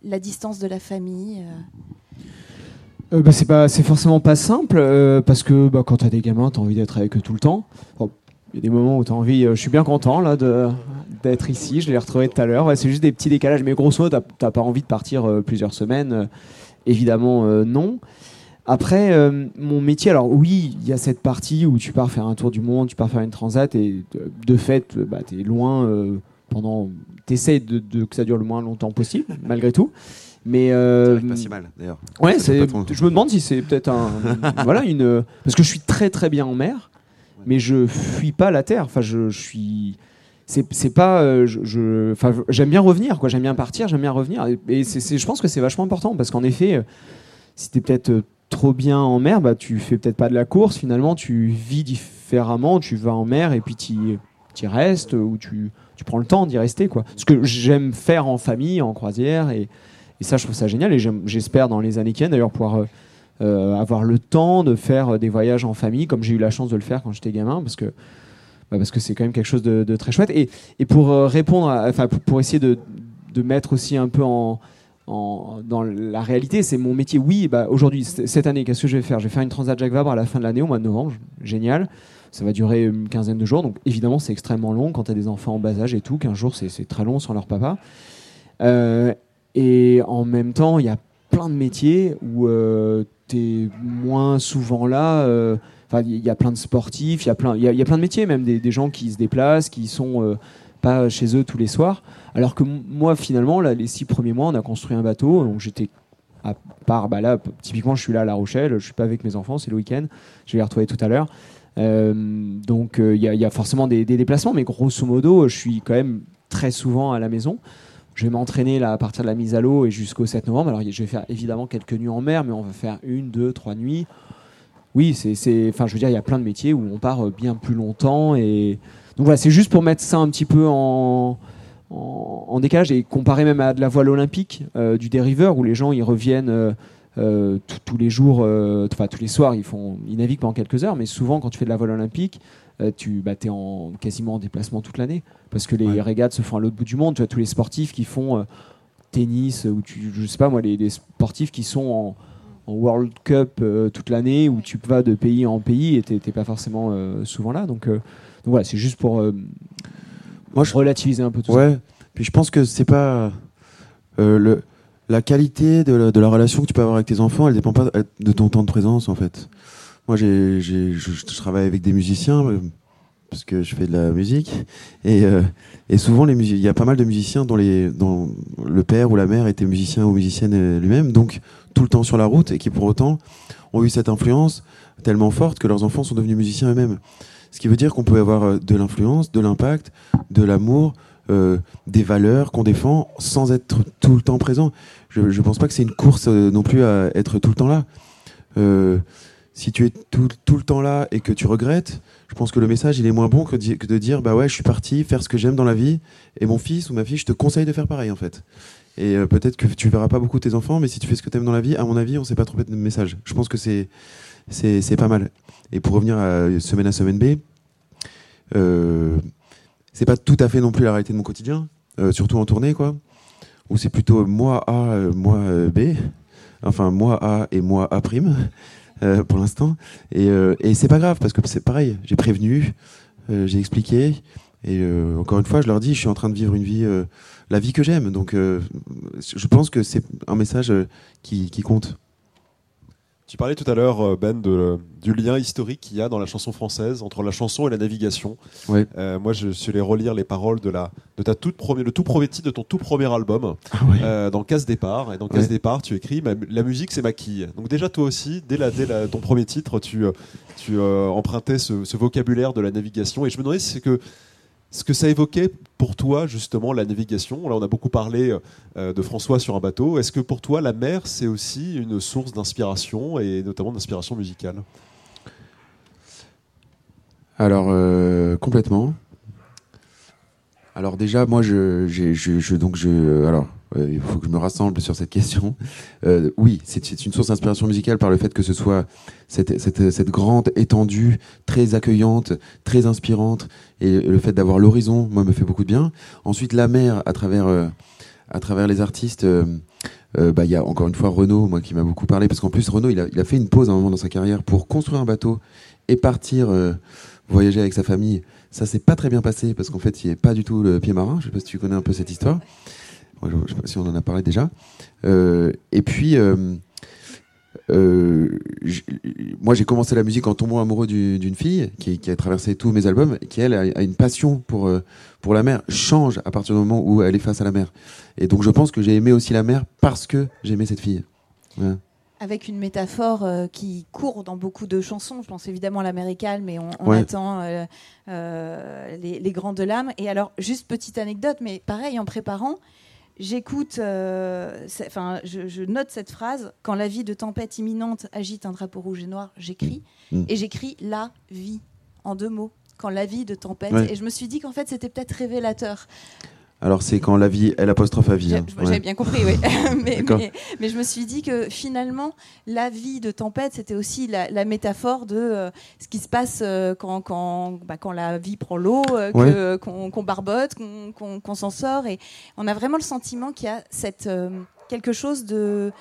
la distance de la famille euh, Euh, bah, c'est pas, forcément pas simple euh, parce que bah, quand t'as des gamins, t'as envie d'être avec eux tout le temps. Il y a des moments où t'as envie. euh, je suis bien content là d'être ici. Je l'ai retrouvé tout à l'heure. C'est juste des petits décalages, mais grosso modo, t'as- t'as pas envie de partir plusieurs semaines. évidemment, non. Après, euh, mon métier, alors oui, il y a cette partie où tu pars faire un tour du monde, tu pars faire une transat et de, fait, euh, bah, tu es loin euh, pendant. Tu essaies de, de- que ça dure le moins longtemps possible, malgré tout. Mais euh, pas si mal d'ailleurs. Ouais, c'est. trop. Je me demande si c'est peut-être un. voilà une. Parce que je suis très très bien en mer, mais je fuis pas la terre. Enfin, je, je suis. C'est pas. euh, je, Enfin, j'aime bien revenir, quoi. J'aime bien partir, j'aime bien revenir. Et, et c'est- je pense que c'est vachement important parce qu'en effet, si t'es peut-être trop bien en mer, bah tu fais peut-être pas de la course. Finalement, tu vis différemment. Tu vas en mer et puis tu y restes ou tu tu prends le temps d'y rester, quoi. Ce que j'aime faire en famille, en croisière et et ça, je trouve ça génial. Et j'espère dans les années qui viennent, d'ailleurs, pouvoir euh, avoir le temps de faire euh, des voyages en famille, comme j'ai eu la chance de le faire quand j'étais gamin, parce que bah, parce que c'est quand même quelque chose de, très chouette. Et, et pour euh, répondre, enfin essayer de, de mettre aussi un peu en, dans la réalité, c'est mon métier. Oui, bah, aujourd'hui, cette année, qu'est-ce que je vais faire? Je vais faire une Transat Jacques Vabre à la fin de l'année, au mois de novembre. Génial. Ça va durer une quinzaine de jours. Donc évidemment, c'est extrêmement long quand tu as des enfants en bas âge et tout. 15 jours, c'est très long sans leur papa. Euh, et en même temps, il y a plein de métiers où tu es moins souvent là. il y a plein de sportifs, il y, a plein, y, y a plein de métiers, même des, des, gens qui se déplacent, qui sont pas chez eux tous les soirs. Alors que moi, finalement, là, les six premiers mois, on a construit un bateau. Donc j'étais à part, bah là, typiquement, je suis là à La Rochelle, je suis pas avec mes enfants, c'est le week-end. Je vais les retrouver tout à l'heure. Euh, donc il y, y, a forcément des, déplacements, mais grosso modo, je suis quand même très souvent à la maison. Je vais m'entraîner là à partir de la mise à l'eau et jusqu'au 7 novembre. Alors je vais faire évidemment quelques nuits en mer, mais on va faire une, deux, trois nuits. Oui, c'est, enfin, je veux dire, il y a plein de métiers où on part bien plus longtemps et donc voilà, c'est juste pour mettre ça un petit peu en, en, décalage et comparer même à de la voile olympique euh, du dériveur où les gens ils reviennent euh, euh, tous les jours, enfin tous les soirs, ils, font, ils naviguent pendant quelques heures, mais souvent quand tu fais de la voile olympique, tu bah, es en, quasiment en déplacement toute l'année parce que les régates se font à l'autre bout du monde. Tu as tous les sportifs qui font tennis ou tu, je sais pas moi, les, sportifs qui sont en, World Cup toute l'année où tu vas de pays en pays et t'es pas forcément souvent là. Donc, donc voilà, c'est juste pour moi, je... relativiser un peu tout ouais. Puis je pense que c'est pas euh, le la qualité de la, de la, relation que tu peux avoir avec tes enfants, elle dépend pas de ton temps de présence en fait. Moi, j'ai, j'ai, je, je, travaille avec des musiciens euh, parce que je fais de la musique et, euh, et souvent les il y a pas mal de musiciens dont les dont le père ou la mère était musicien ou musicienne lui-même, donc tout le temps sur la route et qui pour autant ont eu cette influence tellement forte que leurs enfants sont devenus musiciens eux-mêmes. Ce qui veut dire qu'on peut avoir euh, de l'influence, de l'impact, de l'amour, euh, des valeurs qu'on défend sans être tout le temps présent. Je ne pense pas que c'est une course euh, non plus à être tout le temps là. Si tu es tout, le temps là et que tu regrettes, je pense que le message il est moins bon que, de dire bah ouais je suis parti faire ce que j'aime dans la vie et mon fils ou ma fille je te conseille de faire pareil en fait. Et peut-être que tu verras pas beaucoup tes enfants, mais si tu fais ce que tu aimes dans la vie, à mon avis, on sait pas trop de message. Je pense que c'est c'est pas mal. Et pour revenir à semaine à semaine B, euh, c'est pas tout à fait non plus la réalité de mon quotidien, euh, surtout en tournée, quoi. Où c'est plutôt moi A, euh, moi euh, B, enfin moi A et moi A prime pour l'instant. Et, et c'est pas grave parce que c'est pareil. J'ai prévenu, j'ai expliqué. Et encore une fois, je leur dis, je suis en train de vivre une vie, la vie que j'aime. Donc, je pense que c'est un message qui compte. Tu parlais tout à l'heure, euh, Ben, de, du lien historique qu'il y a dans la chanson française entre la chanson et la navigation. Oui. Euh, moi, je suis allé relire les paroles de, la, de ta toute premier, le tout premier titre de ton tout premier album, ah oui. euh, dans Casse Départ. Et dans Casse. Départ, tu écris La musique, c'est ma quille. Donc, déjà, toi aussi, dès, la, dès la- ton premier titre, tu, euh, tu euh, empruntais ce, ce vocabulaire de la navigation. Et je me demandais si c'est que ce que ça évoquait pour toi, justement, la navigation. Là, on a beaucoup parlé euh, de François sur un bateau. Est-ce que pour toi, la mer, c'est aussi une source d'inspiration et notamment d'inspiration musicale? Alors euh, complètement. Alors déjà, moi, je, je- donc je, alors, euh, il faut que je me rassemble sur cette question. Euh, oui, c'est, une source d'inspiration musicale par le fait que ce soit cette, cette, cette grande étendue, très accueillante, très inspirante, et le fait d'avoir l'horizon, moi, me fait beaucoup de bien. Ensuite, la mer, à travers, euh, à travers les artistes. euh, bah, il y a encore une fois Renaud, moi, qui m'a beaucoup parlé, parce qu'en plus, Renaud, il a, il a fait une pause à un moment dans sa carrière pour construire un bateau et partir voyager avec sa famille. Ça s'est pas très bien passé parce qu'en fait, il n'est pas du tout le pied marin. Je sais pas si tu connais un peu cette histoire. Je, je sais pas si on en a parlé déjà. Euh, et puis, euh, euh, moi, j'ai commencé la musique en tombant amoureux du- d'une fille qui, qui a traversé tous mes albums et qui, elle, a, a une passion pour, pour la mer. Change à partir du moment où elle est face à la mer. Et donc, je pense que j'ai aimé aussi la mer parce que j'aimais cette fille. Ouais. Avec une métaphore euh, qui court dans beaucoup de chansons. Je pense évidemment à l'américaine, mais on, on Ouais. attend euh, euh, les, les grands de l'âme. Et alors, juste petite anecdote, mais pareil, en préparant, j'écoute, euh, enfin, je, je note cette phrase quand la vie de tempête imminente agite un drapeau rouge et noir, j'écris. Mm. Et j'écris la vie en deux mots. Quand la vie de tempête. Ouais. Et je me suis dit qu'en fait, c'était peut-être révélateur. Alors, c'est quand la vie, elle apostrophe à vie. J'ai- hein. J'avais Ouais. bien compris, oui. mais, D'accord. mais- mais je me suis dit que finalement, la vie de tempête, c'était aussi la, la métaphore de euh, ce qui se passe euh, quand, quand, bah, quand la vie prend l'eau, euh, Ouais. qu'on barbote, qu'on s'en sort. Et on a vraiment le sentiment qu'il y a cette, quelque chose de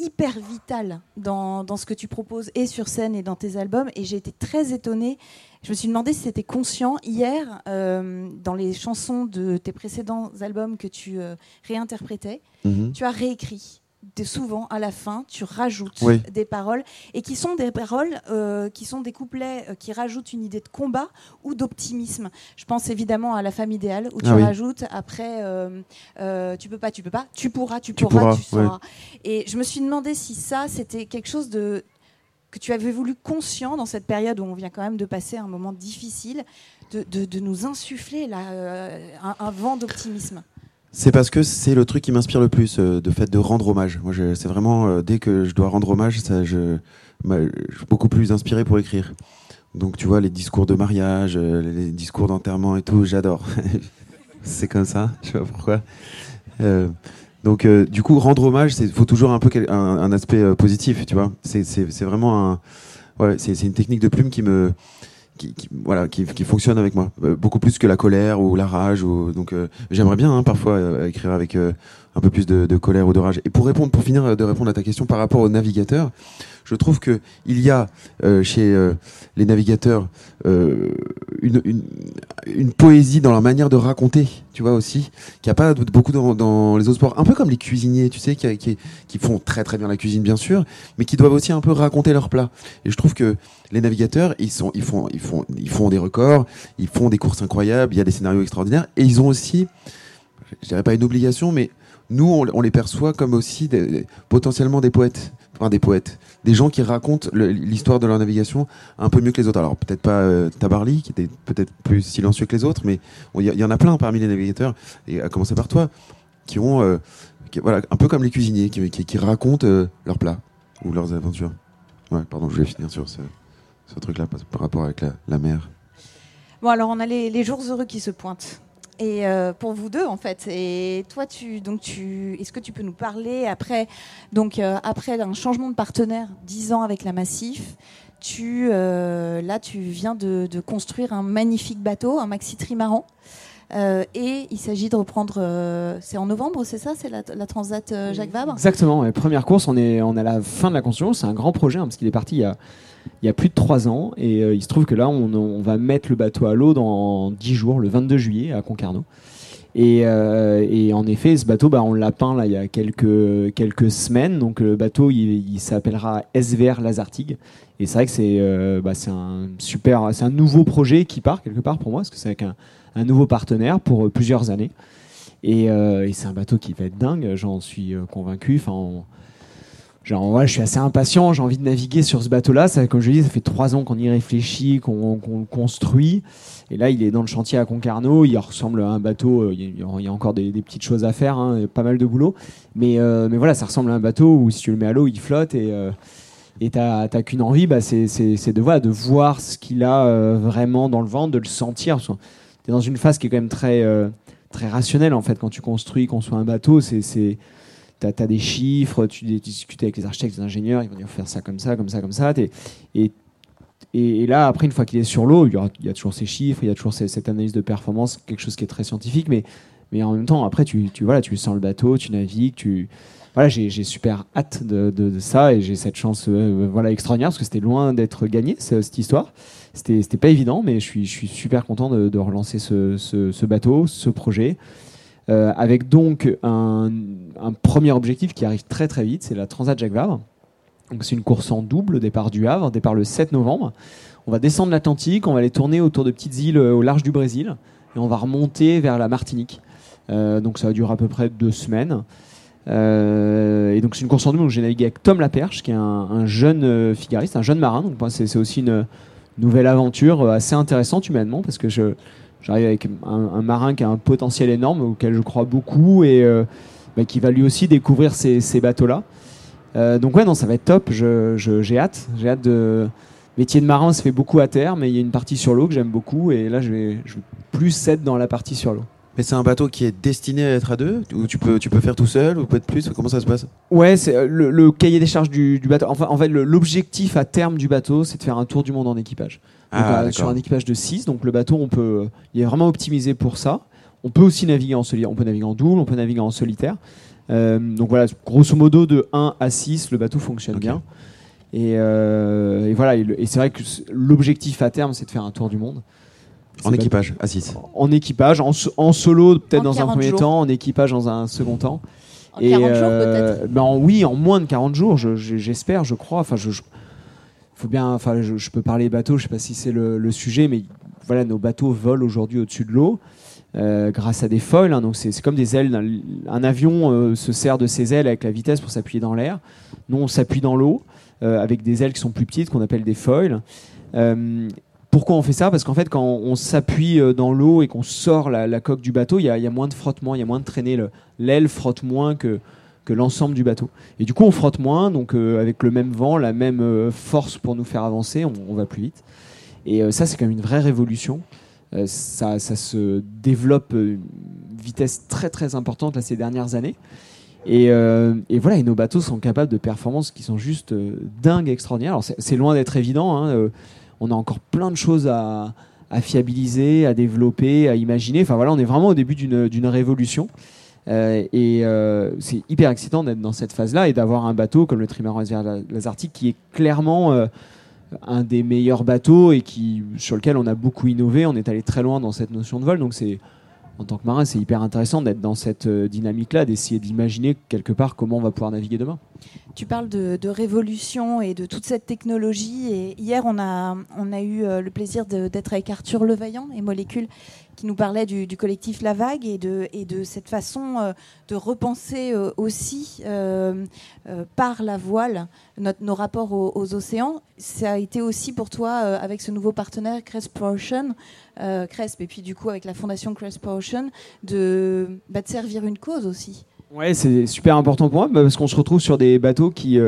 hyper vital dans, dans, ce que tu proposes et sur scène et dans tes albums. Et j'ai été très étonnée. Je me suis demandé si c'était conscient. Hier, euh, dans les chansons de tes précédents albums que tu euh, réinterprétais, Mhm. tu as réécrit. De souvent à la fin, tu rajoutes Oui. des paroles et qui sont des paroles euh, qui sont des couplets euh, qui rajoutent une idée de combat ou d'optimisme. Je pense évidemment à la femme idéale où tu Ah oui. rajoutes après euh, tu peux pas, tu peux pas, tu pourras, tu Tu pourras, pourras, tu sauras. Et je me suis demandé si ça c'était quelque chose de que tu avais voulu conscient dans cette période où on vient quand même de passer un moment difficile, de, de- de nous insuffler là, un, un vent d'optimisme. C'est parce que c'est le truc qui m'inspire le plus, euh, de fait de rendre hommage. Moi, c'est vraiment euh, dès que je dois rendre hommage, ça, je, bah, je suis beaucoup plus inspiré pour écrire. Donc, tu vois, les discours de mariage, euh, les discours d'enterrement et tout, j'adore. c'est comme ça, je sais pas pourquoi. Euh, donc, euh, du coup, rendre hommage, il faut toujours un peu un, aspect euh, positif, tu vois. C'est- vraiment un, ouais, c'est une technique de plume qui me, qui, qui- voilà, qui, qui fonctionne avec moi, Euh, beaucoup plus que la colère ou la rage. Ou, donc, euh, j'aimerais bien hein, parfois euh, écrire avec euh, un peu plus de, de colère ou de rage. Et pour répondre, pour finir euh, de répondre à ta question par rapport aux navigateurs, je trouve que il y a euh, chez euh, les navigateurs euh, une, une, poésie dans leur manière de raconter, tu vois aussi, qu'il n'y a pas beaucoup dans, les autres sports. Un peu comme les cuisiniers, tu sais, qui, font très très bien la cuisine bien sûr, mais qui doivent aussi un peu raconter leur plat. Et je trouve que les navigateurs, ils font, ils font, ils font des records, ils font des courses incroyables, il y a des scénarios extraordinaires, et ils ont aussi, je dirais pas une obligation, mais nous, on, les perçoit comme aussi potentiellement des poètes, enfin des poètes, des gens qui racontent l'histoire de leur navigation un peu mieux que les autres. Alors peut-être pas euh, Tabarly, qui était peut-être plus silencieux que les autres, mais il y, en a plein parmi les navigateurs, et à commencer par toi, qui ont, euh, voilà, un peu comme les cuisiniers, qui, qui- racontent euh, leurs plats ou leurs aventures. Ouais, pardon, je vais finir sur ce, truc-là par, rapport avec la, mer. Bon, alors on a les jours heureux qui se pointent. Et euh, pour vous deux, en fait. Et toi, tu, donc tu, est-ce que tu peux nous parler après, donc euh, après un changement de partenaire, 10 ans avec la Massif, tu, euh, là, tu viens de, construire un magnifique bateau, un maxi trimaran. Et il s'agit de reprendre. c'est en novembre, c'est ça? C'est la, Transat euh, Jacques Vabre? Exactement. Première course, on est, on est à la fin de la construction. C'est un grand projet hein, parce qu'il est parti il y a, il y a plus de trois ans. Et euh, il se trouve que là, on, va mettre le bateau à l'eau dans 10 jours, le 22 juillet, à Concarneau. Et, euh, et en effet, ce bateau, bah, on l'a peint là, il y a quelques, semaines. Donc le bateau, il, s'appellera SVR Lazartigue. Et c'est vrai que c'est euh, bah, c'est un super, c'est un nouveau projet qui part quelque part pour moi, parce que c'est avec un, nouveau partenaire pour plusieurs années. Et, c'est un bateau qui va être dingue, j'en suis convaincu. Enfin, genre, voilà, je suis assez impatient, j'ai envie de naviguer sur ce bateau-là. Comme je dis, ça fait trois ans qu'on y réfléchit, qu'on qu'on le construit. Et là, il est dans le chantier à Concarneau. Il ressemble à un bateau. euh, Il y a, il y a encore des, petites choses à faire, hein, pas mal de boulot. Mais, euh, mais voilà, ça ressemble à un bateau où si tu le mets à l'eau, il flotte et euh, et t'as qu'une envie, bah, c'est de, voilà, de voir ce qu'il a euh, vraiment dans le ventre, de le sentir. Que T'es dans une phase qui est quand même très, très rationnelle en fait quand tu construis, conçois un bateau. C'est, t'as, as des chiffres, tu dis- discutes avec les architectes, les ingénieurs, ils vont dire faire ça comme ça, comme ça, comme ça. Et, là, après, une fois qu'il est sur l'eau, il y, a toujours ces chiffres, il y a toujours cette analyse de performance, quelque chose qui est très scientifique, mais, en même temps, après, tu, tu, voilà, tu sens le bateau, tu navigues, tu, voilà, j'ai super hâte de, ça et j'ai cette chance euh, voilà, extraordinaire parce que c'était loin d'être gagné, ce- cette histoire. C'était pas évident, mais je suis, super content de, relancer ce, ce- ce bateau, ce projet. Euh, avec donc un, premier objectif qui arrive très très vite, c'est la Transat Jacques Vabre. Donc c'est une course en double, départ du Havre, départ le 7 novembre. On va descendre l'Atlantique, on va aller tourner autour de petites îles euh, au large du Brésil et on va remonter vers la Martinique. Euh, donc ça va durer à peu près deux semaines. Et donc c'est une course en double. J'ai navigué avec Tom Laperche, qui est un, un jeune figariste, un jeune marin. Donc c'est aussi une nouvelle aventure assez intéressante humainement parce que je j'arrive avec un, un marin qui a un potentiel énorme auquel je crois beaucoup et euh, bah, qui va lui aussi découvrir ces, ces bateaux-là. Euh, donc ouais, non, ça va être top. Je- je- J'ai hâte. J'ai hâte de métier de marin se fait beaucoup à terre, mais il y a une partie sur l'eau que j'aime beaucoup et là je vais, je vais plus être dans la partie sur l'eau. Mais c'est un bateau qui est destiné à être à deux Ou tu peux, tu peux faire tout seul Ou peut-être plus? Comment ça se passe? Ouais, c'est euh, le, le cahier des charges du, du bateau. Enfin, en fait, l'objectif à terme du bateau, c'est de faire un tour du monde en équipage. Ah, sur un équipage de 6, donc le bateau, on peut, il est vraiment optimisé pour ça. On peut aussi naviguer en solitaire, on peut naviguer en double, on peut naviguer en solitaire. Euh, donc voilà, grosso modo de 1 à 6, le bateau fonctionne bien. Et, euh, et voilà, et, et c'est vrai que l'objectif à terme, c'est de faire un tour du monde. En équipage, à 6. pas- En équipage, en, so- en solo peut-être dans un 40 premier jours. temps, en équipage dans un second temps. En 40 jours euh, peut-être. ben, en- Oui, en moins de 40 jours, je- je- j'espère, je, crois. Enfin, je, je- faut bien, enfin, je, peux parler bateau, je sais pas si c'est le, sujet, mais voilà, nos bateaux volent aujourd'hui au-dessus de l'eau. euh, grâce à des foils, hein, donc c'est comme des ailes. Un avion euh, se sert de ses ailes avec la vitesse pour s'appuyer dans l'air. Nous, on s'appuie dans l'eau euh, avec des ailes qui sont plus petites, qu'on appelle des foils. Pourquoi on fait ça? Parce qu'en fait, quand on s'appuie dans l'eau et qu'on sort la, coque du bateau, il y, y a moins de frottement, il y a moins de traînée. Le- L'aile frotte moins que, l'ensemble du bateau. Et du coup, on frotte moins, donc euh, avec le même vent, la même euh, force pour nous faire avancer, on, va plus vite. Et euh, ça, c'est quand même une vraie révolution. Ça, se développe euh, une vitesse très très importante là, ces dernières années. Et, voilà, et nos bateaux sont capables de performances qui sont juste dingues, extraordinaires. Alors c'est loin d'être évident. hein, on a encore plein de choses à, à fiabiliser, à développer, à imaginer. Enfin voilà, on est vraiment au début d'une révolution. Euh, et euh, c'est hyper excitant d'être dans cette phase-là et d'avoir un bateau comme le Trimaran Lazartic qui est clairement euh, un des meilleurs bateaux et qui, sur lequel on a beaucoup innové. On est allé très loin dans cette notion de vol. Donc c'est en tant que marin, c'est hyper intéressant d'être dans cette dynamique-là, d'essayer d'imaginer quelque part comment on va pouvoir naviguer demain. Tu parles de, révolution et de toute cette technologie. Et hier, on a, on a eu le plaisir d'être avec Arthur Levaillant et Molécule qui nous parlait du, collectif La Vague et de, et de cette façon euh, de repenser euh, aussi euh, par la voile nos rapports aux, océans. Ça a été aussi pour toi, avec ce nouveau partenaire Cresp Ocean, Cresp, et puis du coup avec la fondation Cresp Ocean, de, bah, servir une cause aussi. Ouais, c'est super important pour moi bah, parce qu'on se retrouve sur des bateaux qui,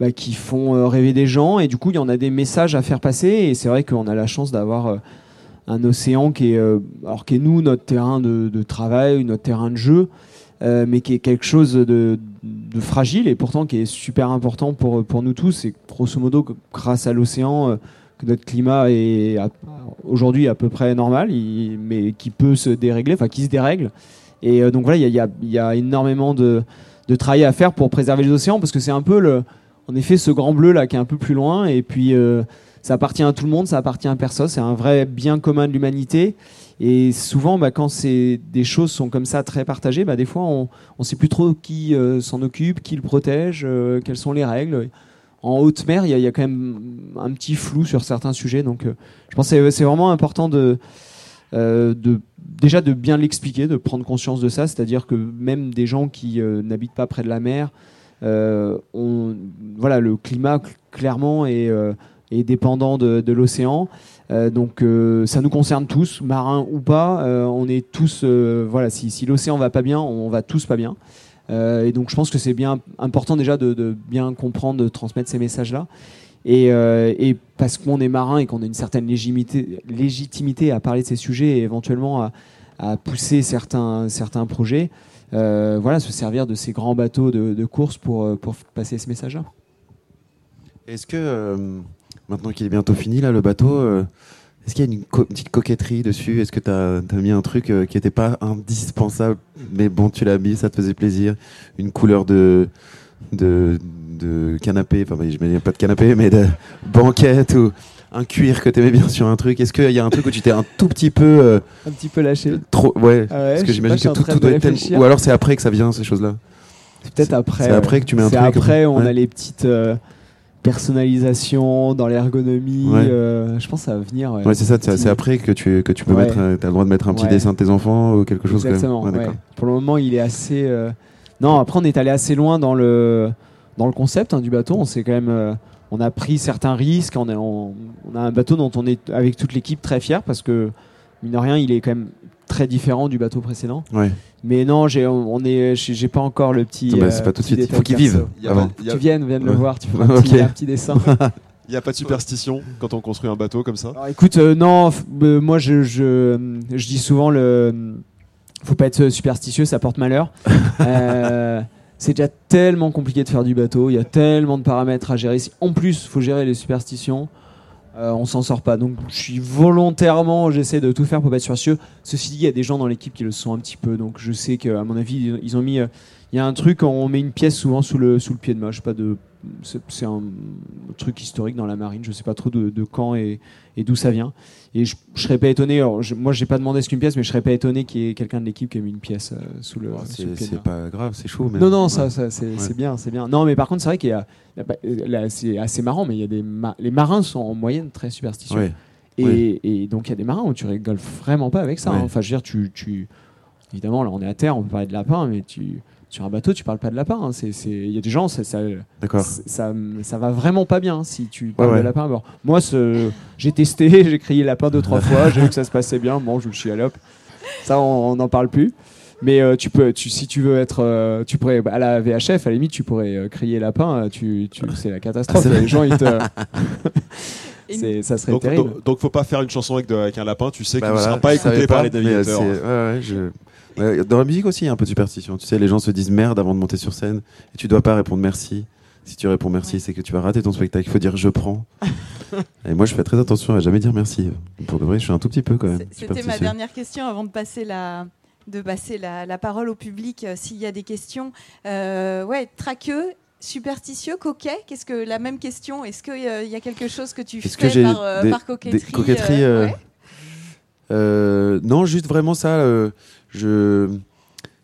bah, font rêver des gens et du coup il y en a des messages à faire passer et c'est vrai qu'on a la chance d'avoir un océan qui est, euh, alors qui est nous notre terrain de, travail, notre terrain de jeu, euh, mais qui est quelque chose de, fragile et pourtant qui est super important pour, pour nous tous. C'est grosso modo grâce à l'océan euh, que notre climat est aujourd'hui à peu près normal, mais qui peut se dérégler, enfin qui se dérègle. Et donc voilà, il y y, y a énormément de, de travail à faire pour préserver les océans parce que c'est un peu le, en effet ce grand bleu là qui est un peu plus loin et puis ça appartient à tout le monde, ça appartient à personne, c'est un vrai bien commun de l'humanité. Et souvent, bah, quand des choses sont comme ça très partagées, bah, des fois on ne sait plus trop qui euh, s'en occupe, qui le protège, euh, quelles sont les règles. En haute mer, il y, a- quand même un petit flou sur certains sujets, donc euh, je pense que c'est- vraiment important de, de déjà de bien l'expliquer, de prendre conscience de ça, c'est-à-dire que même des gens qui n'habitent pas près de la mer, voilà, le climat cl- clairement est, est dépendant de, l'océan. Euh, donc euh, ça nous concerne tous, marins ou pas. euh, on est tous, voilà, si, si l'océan va pas bien, on va tous pas bien. Et donc je pense que c'est bien important déjà de, bien comprendre, de transmettre ces messages-là. Et, et parce qu'on est marin et qu'on a une certaine légitimité, à parler de ces sujets et éventuellement à, pousser certains, certains projets, voilà, se servir de ces grands bateaux de, de course pour, pour passer ce message-là. Est-ce que, maintenant qu'il est bientôt fini, là, le bateau, euh, est-ce qu'il y a une co- petite coquetterie dessus? Est-ce que tu as, mis un truc euh, qui n'était pas indispensable, mais bon, tu l'as mis, ça te faisait plaisir? Une couleur de, de, de canapé, enfin, je mets pas de canapé, mais de banquette ou un cuir que tu aimais bien sur un truc Est-ce qu'il y a un truc où tu t'es un tout petit peu euh, Un petit peu lâché? trop. Ouais, Ah ouais, parce que j'imagine que tout, doit être réfléchir. Ou alors c'est après que ça vient, ces choses-là C'est peut-être après. c'est après que tu mets un C'est truc, après, on ouais. a les petites euh, personnalisations dans l'ergonomie. Ouais. euh, je pense que ça va venir. ouais. Ouais, c'est ça, c'est après que tu, que tu peux Ouais. mettre, t'as le droit de mettre un petit dessin de tes enfants ou quelque chose Exactement. comme d'accord. Pour le moment, il est assez. euh, Non, après, on est allé assez loin dans le dans le concept hein, du bateau. On s'est quand même, euh, on a pris certains risques. On a, on, on a un bateau dont on est avec toute l'équipe très fier parce que mine de rien, il est quand même très différent du bateau précédent. Ouais. Mais non, j'ai, on est, j'ai pas encore le petit. Bah, euh, c'est pas tout de suite, il faut Il a avant. pas- il y a- Tu viennes, viens de le voir. Tu feras un, un petit dessin. il y a pas de superstition quand on construit un bateau comme ça? Alors écoute, euh, non, euh, moi je, je, je dis souvent le. Faut pas être superstitieux, ça porte malheur. Euh, c'est déjà tellement compliqué de faire du bateau, il y a tellement de paramètres à gérer. Si en plus, faut gérer les superstitions. Euh, on s'en sort pas. Donc je suis volontairement, j'essaie de tout faire pour pas être surcieux. Ceci dit, il y a des gens dans l'équipe qui le sont un petit peu. Donc je sais qu'à mon avis, ils ont mis. euh, Il y a un truc, on met une pièce souvent sous le, sous le pied de sais pas de. C'est c'est un truc historique dans la marine. Je sais pas trop de, de quand et, et d'où ça vient. Et je, je serais pas étonné. alors, je- moi, j'ai pas demandé ce qu'une pièce, mais je serais pas étonné qu'il y ait quelqu'un de l'équipe qui ait mis une pièce euh, sous le, le C'est pas grave, c'est chaud. Non, non, ça, c'est Ouais. bien, c'est bien. Non, mais par contre, c'est vrai qu'il y a. là, c'est assez marrant, mais il y a des ma- les marins sont en moyenne très superstitieux. Ouais. Et, Ouais. et donc il y a des marins où tu rigoles vraiment pas avec ça. Hein. Enfin, je veux dire, tu, tu- évidemment, là, on est à terre, on peut parler de lapin, mais tu sur un bateau, tu parles pas de lapin. hein. C'est, c'est- il y a des gens, ça, ça, D'accord. ça, ça va vraiment pas bien si tu parles ouais. de lapin à bord. Moi, ce- j'ai testé, j'ai crié lapin deux trois fois, j'ai vu que ça se passait bien. Bon, je me suis allé hop. Ça, on n'en parle plus. Mais euh, tu peux, tu, si tu veux être, euh, tu pourrais à la VHF, à la limite, tu pourrais euh, crier lapin. Tu, tu, c'est la catastrophe. Ah, vrai. les gens, ils te, ça serait Donc, terrible. donc, donc, faut pas faire une chanson avec, de- avec un lapin, tu sais Bah qu'il ne voilà, sera pas je savais écouté par pas, les navigateurs. ouais, ouais, je- ouais, dans la musique aussi, il y a un peu de superstition. Tu sais, les gens se disent merde avant de monter sur scène et tu dois pas répondre merci. Si tu réponds merci, c'est que tu vas rater ton spectacle. Il faut dire je prends. et moi, je fais très attention à jamais dire merci. Pour de vrai, je suis un tout petit peu quand même. C'était ma dernière question avant de passer la, de passer la, la parole au public euh, s'il y a des questions. Euh, ouais, traqueux, superstitieux, coquet. Qu'est-ce que la même question Est-ce qu'il y a quelque chose que tu fais que par, euh, des- par coquetterie des coquetteries, euh, euh, ouais Euh, non, juste vraiment ça. Je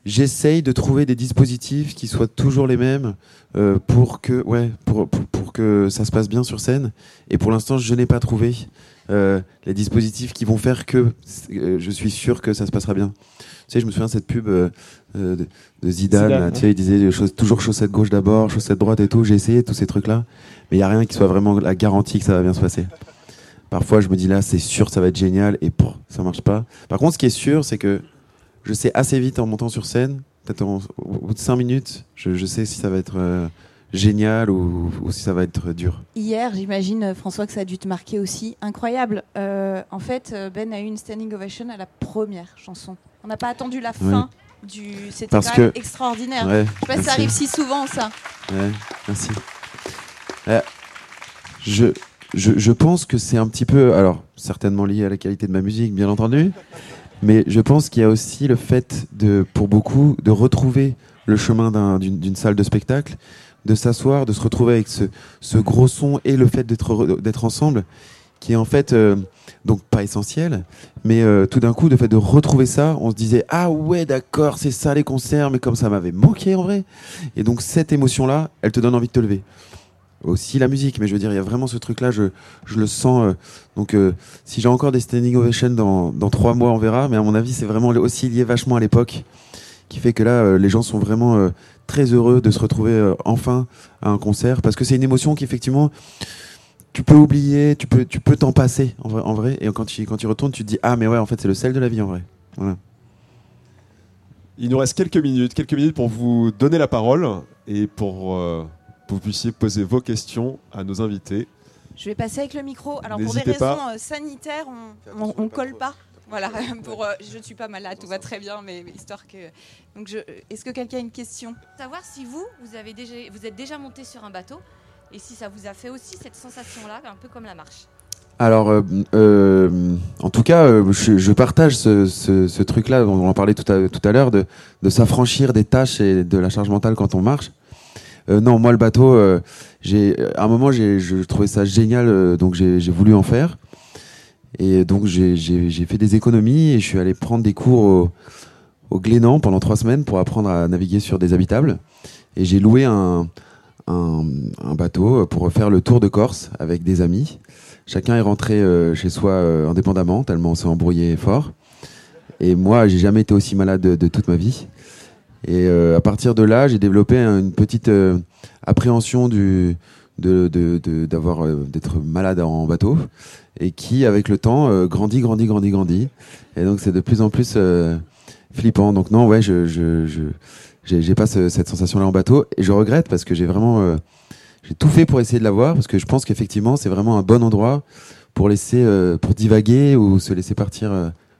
j'essaye de trouver des dispositifs qui soient toujours les mêmes euh, pour que ouais pour, pour, pour que ça se passe bien sur scène. Et pour l'instant, je n'ai pas trouvé euh, les dispositifs qui vont faire que euh, je suis sûr que ça se passera bien. Tu sais, je me souviens de cette pub de, de Zidane. Zidane, là, ouais. tu sais, il disait choses- toujours chaussette gauche d'abord, chaussette droite et tout. J'ai essayé tous ces trucs-là, mais il y a rien qui soit vraiment la garantie que ça va bien se passer. Parfois, je me dis là, c'est sûr, ça va être génial, et pour ça marche pas. Par contre, ce qui est sûr, c'est que je sais assez vite en montant sur scène, peut-être au bout de 5 minutes, je, je sais si ça va être euh, génial ou, ou si ça va être dur. Hier, j'imagine, euh, François, que ça a dû te marquer aussi. Incroyable. Euh, en fait, Ben a eu une standing ovation à la première chanson. On n'a pas attendu la Oui. fin du. C'était Parce quand même que- extraordinaire. Ouais, Je sais pas si ça arrive si souvent, ça. Ouais, merci. Euh, je, je, je pense que c'est un petit peu, alors certainement lié à la qualité de ma musique, bien entendu, mais je pense qu'il y a aussi le fait de, pour beaucoup, de retrouver le chemin d'un- d'une salle de spectacle, de s'asseoir, de se retrouver avec ce, gros son et le fait d'être re- d'être ensemble, qui est en fait euh, donc pas essentiel, mais euh, tout d'un coup, le fait de retrouver ça, on se disait ah ouais d'accord, c'est ça les concerts, mais comme ça m'avait manqué en vrai. Et donc cette émotion-là, elle te donne envie de te lever. Aussi la musique, mais je veux dire, il y a vraiment ce truc-là, je, je le sens. euh, donc euh, si j'ai encore des standing ovations dans, dans trois mois, on verra. Mais à mon avis, c'est vraiment aussi lié vachement à l'époque, qui fait que là, euh, les gens sont vraiment euh, très heureux de se retrouver euh, enfin à un concert, parce que c'est une émotion qu'effectivement, tu peux oublier, tu peux tu peux t'en passer en vrai, en vrai. Et quand tu, quand tu retournes, tu te dis, ah mais ouais, en fait, c'est le sel de la vie en vrai. Voilà. Il nous reste quelques minutes, quelques minutes pour vous donner la parole et pour euh, vous puissiez poser vos questions à nos invités. Je vais passer avec le micro. Alors pour des raisons pas. euh, sanitaires, on, on, on colle pas. Voilà, pour, euh, je ne suis pas malade, tout va très bien, mais, mais histoire que. Donc, je, est-ce que quelqu'un a une question? Savoir si vous, vous, avez déjà, vous êtes déjà monté sur un bateau et si ça vous a fait aussi cette sensation-là, un peu comme la marche? Alors, euh, euh, en tout cas, euh, je, je partage ce, ce- ce truc-là, on en parlait tout à, tout à l'heure, de, de s'affranchir des tâches et de la charge mentale quand on marche. Euh, non, moi, le bateau, euh, j'ai, à un moment, j'ai, je trouvais ça génial, euh, donc j'ai, voulu en faire. Et donc, j'ai, fait des économies et je suis allé prendre des cours au, au Glénan pendant trois semaines pour apprendre à naviguer sur des habitables. Et j'ai loué un, bateau pour faire le tour de Corse avec des amis. Chacun est rentré chez soi indépendamment, tellement on s'est embrouillé fort. Et moi, j'ai jamais été aussi malade de, de toute ma vie. Et euh, à partir de là, j'ai développé un- une petite euh, appréhension du, de, de, de- d'avoir, euh, d'être malade en bateau. Et qui, avec le temps, euh, grandit, grandit, grandit, grandit. Et donc, c'est de plus en plus euh, flippant. Donc, non, ouais, je, je, je, j'ai, j'ai pas ce- cette sensation-là en bateau. Et je regrette parce que j'ai vraiment. euh, j'ai tout fait pour essayer de l'avoir parce que je pense qu'effectivement c'est vraiment un bon endroit pour laisser pour divaguer ou se laisser partir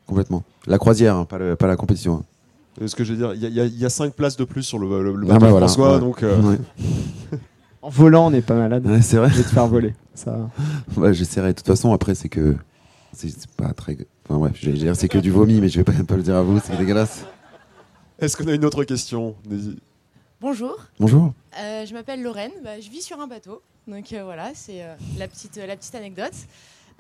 complètement. La croisière, hein, pas, le- pas la compétition. hein. Euh, Ce que je veux dire, il y, a- y y cinq places de plus sur le, le- le Ah bateau bah voilà, François, ouais. donc euh, Ouais. En volant, on n'est pas malade. Ouais, c'est vrai. Je vais te faire voler. Ça... Ouais, j'essaierai. De toute façon, après, c'est que. C'est pas très. Enfin, bref, j'allais dire, c'est que du vomi, mais je vais pas, pas le dire à vous, c'est dégueulasse. Est-ce qu'on a une autre question? Bonjour, Bonjour. euh, je m'appelle Lorraine, Bah, je vis sur un bateau, donc euh, voilà, c'est euh, la, petite, la petite anecdote.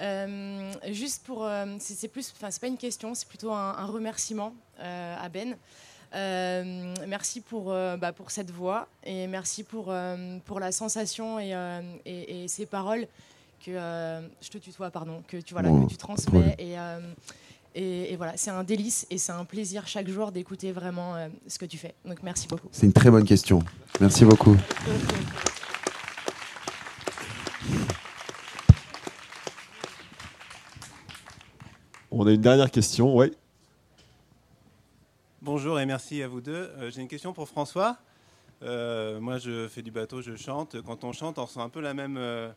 Euh, juste pour, euh, c'est plus, enfin c'est pas une question, c'est plutôt un, un remerciement à Ben. Euh, merci pour, euh, bah, pour cette voix et merci pour, euh, pour la sensation et, euh, et, et ces paroles que euh, je te tutoie, pardon, que tu, voilà, Oh, que tu transmets. Et, euh, et, et voilà, c'est un délice et c'est un plaisir chaque jour d'écouter vraiment euh, ce que tu fais. Donc merci beaucoup. C'est une très bonne question. Merci beaucoup. On a une dernière question, ouais. Bonjour et merci à vous deux. Euh, J'ai une question pour François. Euh, moi, je fais du bateau, je chante. Quand on chante, on ressent un peu la même, euh,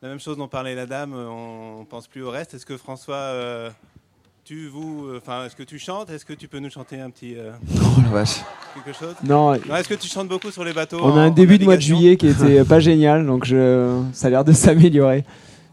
la même chose dont parlait la dame. On ne pense plus au reste. Est-ce que François, tu, vous, enfin, est-ce que tu chantes? Est-ce que tu peux nous chanter un petit Oh la vache. quelque chose? Non, Non, Est-ce que tu chantes beaucoup sur les bateaux on a un début de mois de juillet qui était pas génial, donc je... ça a l'air de s'améliorer.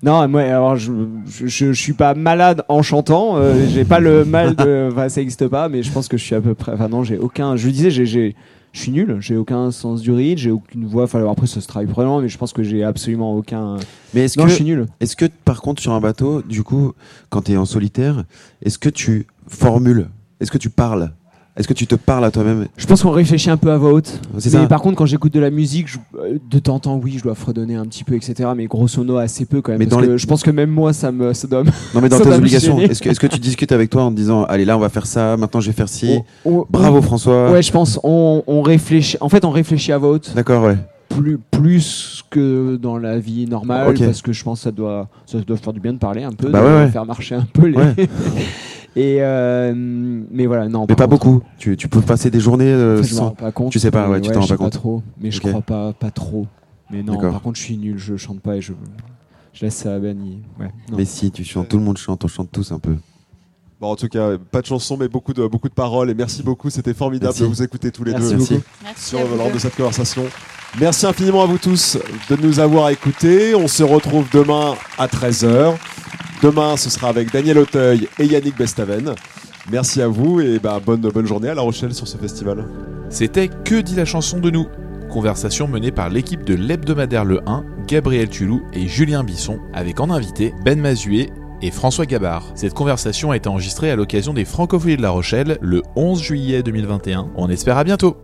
Non, moi, alors je, je, je- je suis pas malade en chantant. euh, j'ai pas le mal de. Enfin, ça existe pas, mais je pense que je suis à peu près. Enfin, non, j'ai aucun. Je le disais, j'ai, j'ai- je suis nul. J'ai aucun sens du rythme. J'ai aucune voix. Enfin, après, ça se travaille probablement, mais je pense que j'ai absolument aucun. Mais est-ce que, je suis nul. est-ce que, par contre, sur un bateau, du coup, quand tu es en solitaire, est-ce que tu formules Est-ce que tu parles? Est-ce que tu te parles à toi-même? Je pense qu'on réfléchit un peu à voix haute. Mais ça par contre, quand j'écoute de la musique, je- euh, de temps en temps, oui, je dois fredonner un petit peu, etc. Mais grosso modo, assez peu quand même. Mais parce dans que les- Je pense que même moi, ça me, ça doit Non, mais dans tes obligations, est-ce que, est-ce que tu discutes avec toi en te disant Allez, là, on va faire ça, maintenant, je vais faire ci On- on- Bravo, François. Ouais, je pense. On, on réfléchit. En fait, on réfléchit à voix haute D'accord, ouais. plus, plus que dans la vie normale, parce que je pense que ça doit, ça doit faire du bien de parler un peu, Bah de ouais, ouais. faire marcher un peu les. Ouais. Et euh, mais voilà, non. Mais pas contre, beaucoup. Tu, tu peux passer des journées euh, en fait, je me sans. rends pas compte. tu sais pas, ouais, tu t'en rends je sais pas compte. trop. Mais je Ok. crois pas, pas trop. Mais non, par contre, je suis nul. Je chante pas et je, je laisse ça à Ben. Ouais, non. Mais si, tu chantes, tout le monde chante, on chante tous un peu. Bon, en tout cas, pas de chansons, mais beaucoup de, beaucoup de paroles. Et merci beaucoup, c'était formidable Merci. de vous écouter tous les Merci deux beaucoup. Merci sur deux. de cette conversation. Merci infiniment à vous tous de nous avoir écoutés. On se retrouve demain à 13h. Demain, ce sera avec Daniel Auteuil et Yannick Bestaven. Merci à vous et bah, bonne, bonne journée à La Rochelle sur ce festival. C'était Que dit la chanson de nous? Conversation menée par l'équipe de l'hebdomadaire Le 1, Gabriel Tulou et Julien Bisson, avec en invité Ben Mazuet et François Gabard. Cette conversation a été enregistrée à l'occasion des Francophonies de La Rochelle le 11 juillet 2021. On espère à bientôt